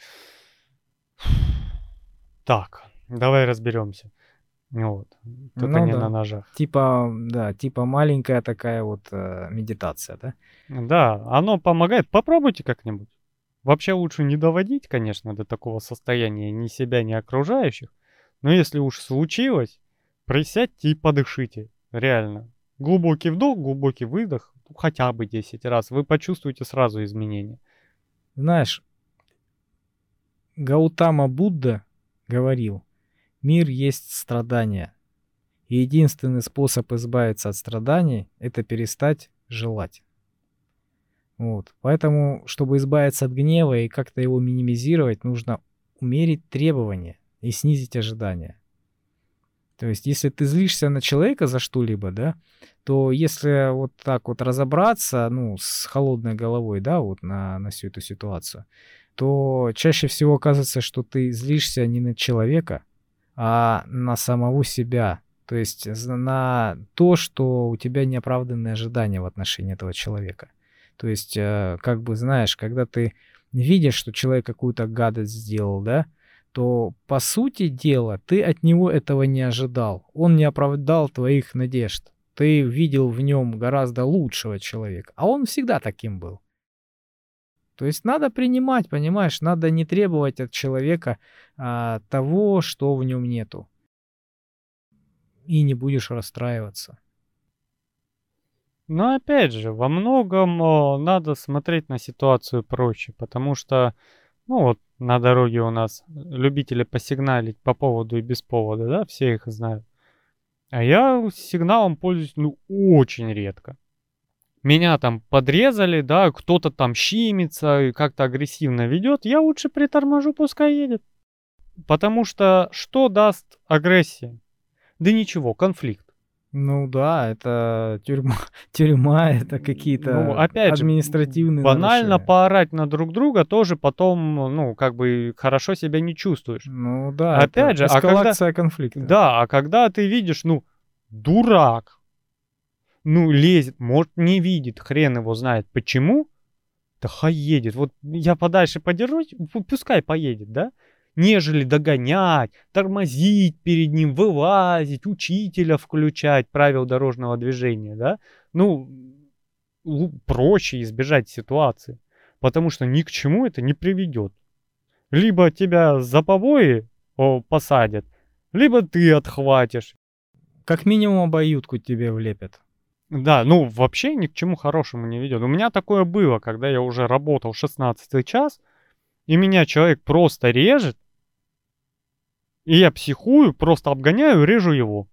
Так, давай разберемся. Вот. Только ну, не да. на ножах. Типа, да, типа маленькая такая вот э, медитация, да? Да, оно помогает. Попробуйте как-нибудь. Вообще лучше не доводить, конечно, до такого состояния ни себя, ни окружающих. Но если уж случилось, присядьте и подышите. Реально. Глубокий вдох, глубокий выдох, хотя бы 10 раз. Вы почувствуете сразу изменения. Знаешь, Гаутама Будда говорил, мир есть страдания. И единственный способ избавиться от страданий – это перестать желать. Вот. Поэтому, чтобы избавиться от гнева и как-то его минимизировать, нужно умерить требования и снизить ожидания. То есть, если ты злишься на человека за что-либо, да, то если вот так вот разобраться, ну, с холодной головой, да, вот на, на всю эту ситуацию, то чаще всего оказывается, что ты злишься не на человека, а на самого себя. То есть на то, что у тебя неоправданные ожидания в отношении этого человека. То есть, э, как бы, знаешь, когда ты видишь, что человек какую-то гадость сделал, да, то, по сути дела, ты от него этого не ожидал. Он не оправдал твоих надежд. Ты видел в нем гораздо лучшего человека, а он всегда таким был. То есть надо принимать, понимаешь, надо не требовать от человека а, того, что в нем нету. И не будешь расстраиваться. Но опять же, во многом надо смотреть на ситуацию проще, потому что, ну вот, на дороге у нас любители посигналить по поводу и без повода, да, все их знают. А я сигналом пользуюсь, ну, очень редко. Меня там подрезали, да, кто-то там щимится и как-то агрессивно ведет, я лучше приторможу, пускай едет. Потому что что даст агрессия? Да ничего, конфликт. Ну да, это тюрьма, *laughs* тюрьма это какие-то ну, опять административные. Же, банально нарушения. поорать на друг друга тоже потом, ну, как бы хорошо себя не чувствуешь. Ну да. Опять же, эскалация а когда, конфликта. Да, а когда ты видишь, ну, дурак, ну, лезет, может, не видит, хрен его знает почему, да едет. Вот я подальше подержусь, пускай поедет, да? Нежели догонять, тормозить перед ним, вылазить, учителя включать, правил дорожного движения, да, ну, проще избежать ситуации, потому что ни к чему это не приведет. Либо тебя за побои о, посадят, либо ты отхватишь. Как минимум обоюдку тебе влепят. Да, ну вообще ни к чему хорошему не ведет. У меня такое было, когда я уже работал 16 час, и меня человек просто режет, и я психую, просто обгоняю, режу его.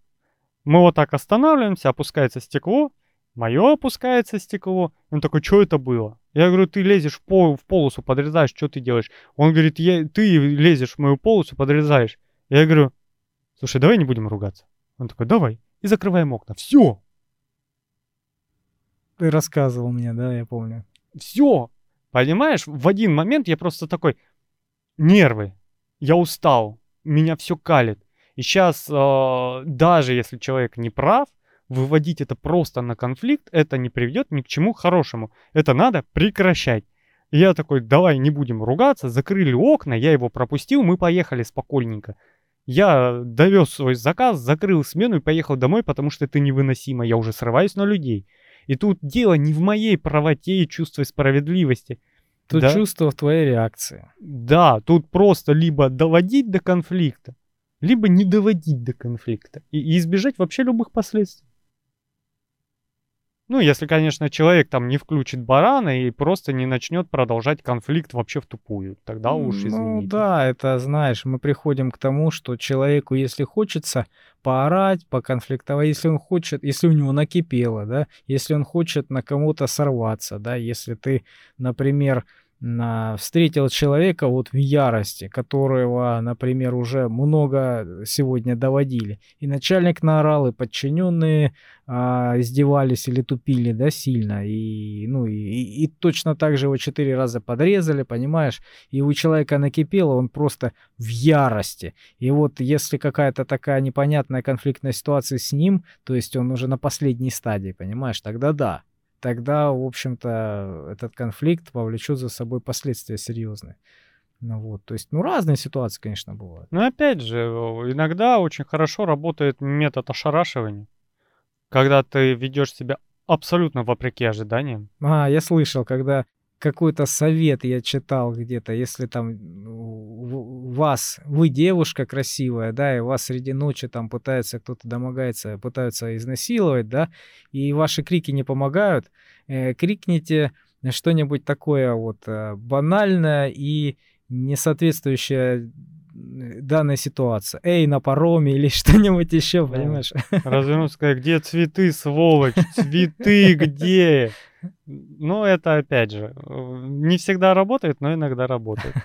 Мы вот так останавливаемся, опускается стекло, мое опускается стекло. Он такой, что это было? Я говорю, ты лезешь в, пол, в полосу, подрезаешь, что ты делаешь? Он говорит, я, ты лезешь в мою полосу, подрезаешь. Я говорю, слушай, давай не будем ругаться. Он такой, давай. И закрываем окна. Все. Ты рассказывал мне, да, я помню. Все. Понимаешь, в один момент я просто такой, нервы, я устал, меня все калит. И сейчас, э, даже если человек не прав, выводить это просто на конфликт, это не приведет ни к чему хорошему. Это надо прекращать. И я такой, давай не будем ругаться, закрыли окна, я его пропустил, мы поехали спокойненько. Я довез свой заказ, закрыл смену и поехал домой, потому что это невыносимо, я уже срываюсь на людей. И тут дело не в моей правоте и чувстве справедливости. Тут да? чувство в твоей реакции. Да, тут просто либо доводить до конфликта, либо не доводить до конфликта и, и избежать вообще любых последствий. Ну, если, конечно, человек там не включит барана и просто не начнет продолжать конфликт вообще в тупую. Тогда уж извините. Ну да, это, знаешь, мы приходим к тому, что человеку, если хочется поорать, поконфликтовать, если он хочет, если у него накипело, да, если он хочет на кому-то сорваться, да, если ты, например, на, встретил человека вот в ярости, которого, например, уже много сегодня доводили. И начальник наорал, и подчиненные а, издевались или тупили, да, сильно. И, ну, и, и, точно так же его четыре раза подрезали, понимаешь? И у человека накипело, он просто в ярости. И вот если какая-то такая непонятная конфликтная ситуация с ним, то есть он уже на последней стадии, понимаешь, тогда да тогда, в общем-то, этот конфликт повлечет за собой последствия серьезные. Ну вот, то есть, ну, разные ситуации, конечно, бывают. Но опять же, иногда очень хорошо работает метод ошарашивания, когда ты ведешь себя абсолютно вопреки ожиданиям. А, я слышал, когда какой-то совет я читал где-то, если там вас, вы девушка красивая, да, и вас среди ночи там пытается кто-то домогается, пытаются изнасиловать, да, и ваши крики не помогают, э, крикните что-нибудь такое вот э, банальное и не соответствующее данной ситуации. Эй, на пароме *laughs* или что-нибудь еще, понимаешь? Развернуться, сказать, где цветы, сволочь? *laughs* Цветы где? Ну, это опять же, не всегда работает, но иногда работает. *laughs*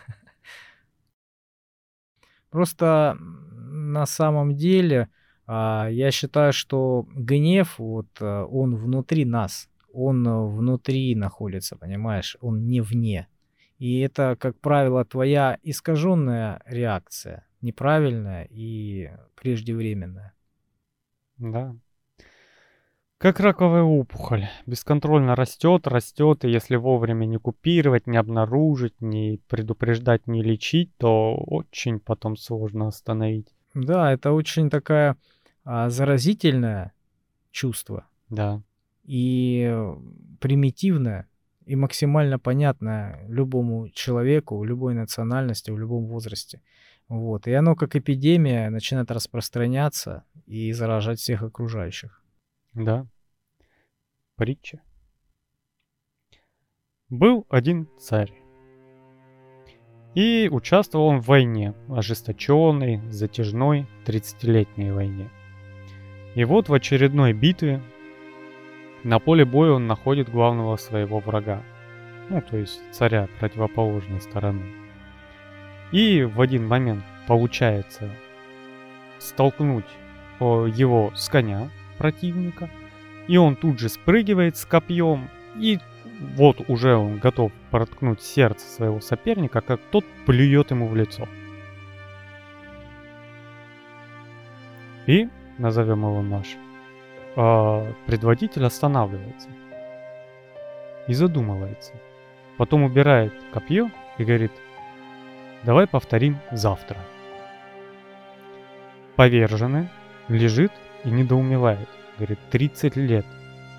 Просто на самом деле а, я считаю, что гнев, вот а, он внутри нас, он внутри находится, понимаешь, он не вне. И это, как правило, твоя искаженная реакция, неправильная и преждевременная. Да. Как раковая опухоль. Бесконтрольно растет, растет, и если вовремя не купировать, не обнаружить, не предупреждать, не лечить, то очень потом сложно остановить. Да, это очень такая а, заразительное чувство. Да. И примитивное, и максимально понятное любому человеку, любой национальности, в любом возрасте. Вот. И оно как эпидемия начинает распространяться и заражать всех окружающих. Да. Притча. Был один царь. И участвовал он в войне, ожесточенной, затяжной, 30-летней войне. И вот в очередной битве на поле боя он находит главного своего врага. Ну, то есть царя противоположной стороны. И в один момент получается столкнуть его с коня противника – и он тут же спрыгивает с копьем, и вот уже он готов проткнуть сердце своего соперника, как тот плюет ему в лицо. И, назовем его наш, э, предводитель останавливается и задумывается. Потом убирает копье и говорит, давай повторим завтра. Поверженный лежит и недоумевает – Говорит, 30 лет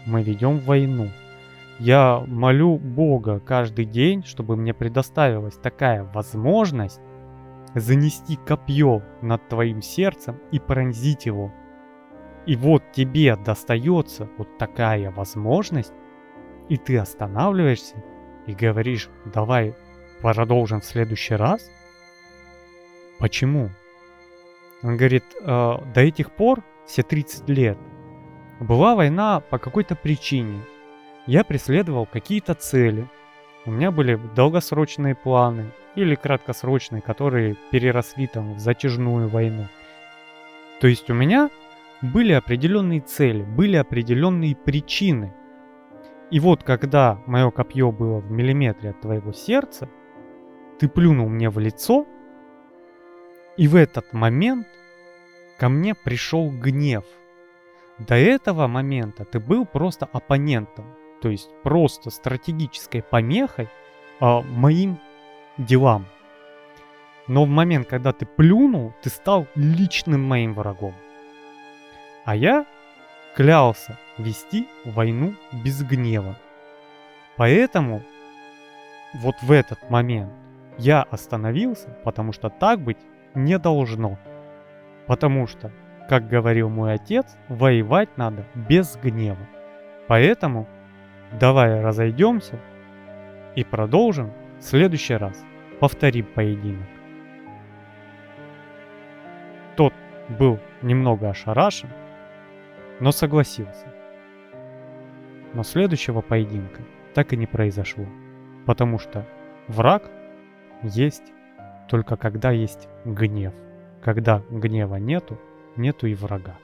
мы ведем войну. Я молю Бога каждый день, чтобы мне предоставилась такая возможность занести копье над твоим сердцем и пронзить его. И вот тебе достается вот такая возможность, и ты останавливаешься и говоришь, давай продолжим в следующий раз. Почему? Он говорит, э, до этих пор, все 30 лет, была война по какой-то причине. Я преследовал какие-то цели. У меня были долгосрочные планы или краткосрочные, которые переросли там в затяжную войну. То есть у меня были определенные цели, были определенные причины. И вот когда мое копье было в миллиметре от твоего сердца, ты плюнул мне в лицо, и в этот момент ко мне пришел гнев – до этого момента ты был просто оппонентом, то есть просто стратегической помехой а, моим делам. Но в момент, когда ты плюнул, ты стал личным моим врагом. А я клялся вести войну без гнева. Поэтому вот в этот момент я остановился, потому что так быть не должно. Потому что, как говорил мой отец, воевать надо без гнева. Поэтому давай разойдемся и продолжим в следующий раз. Повторим поединок. Тот был немного ошарашен, но согласился. Но следующего поединка так и не произошло, потому что враг есть только когда есть гнев. Когда гнева нету, нету и врага.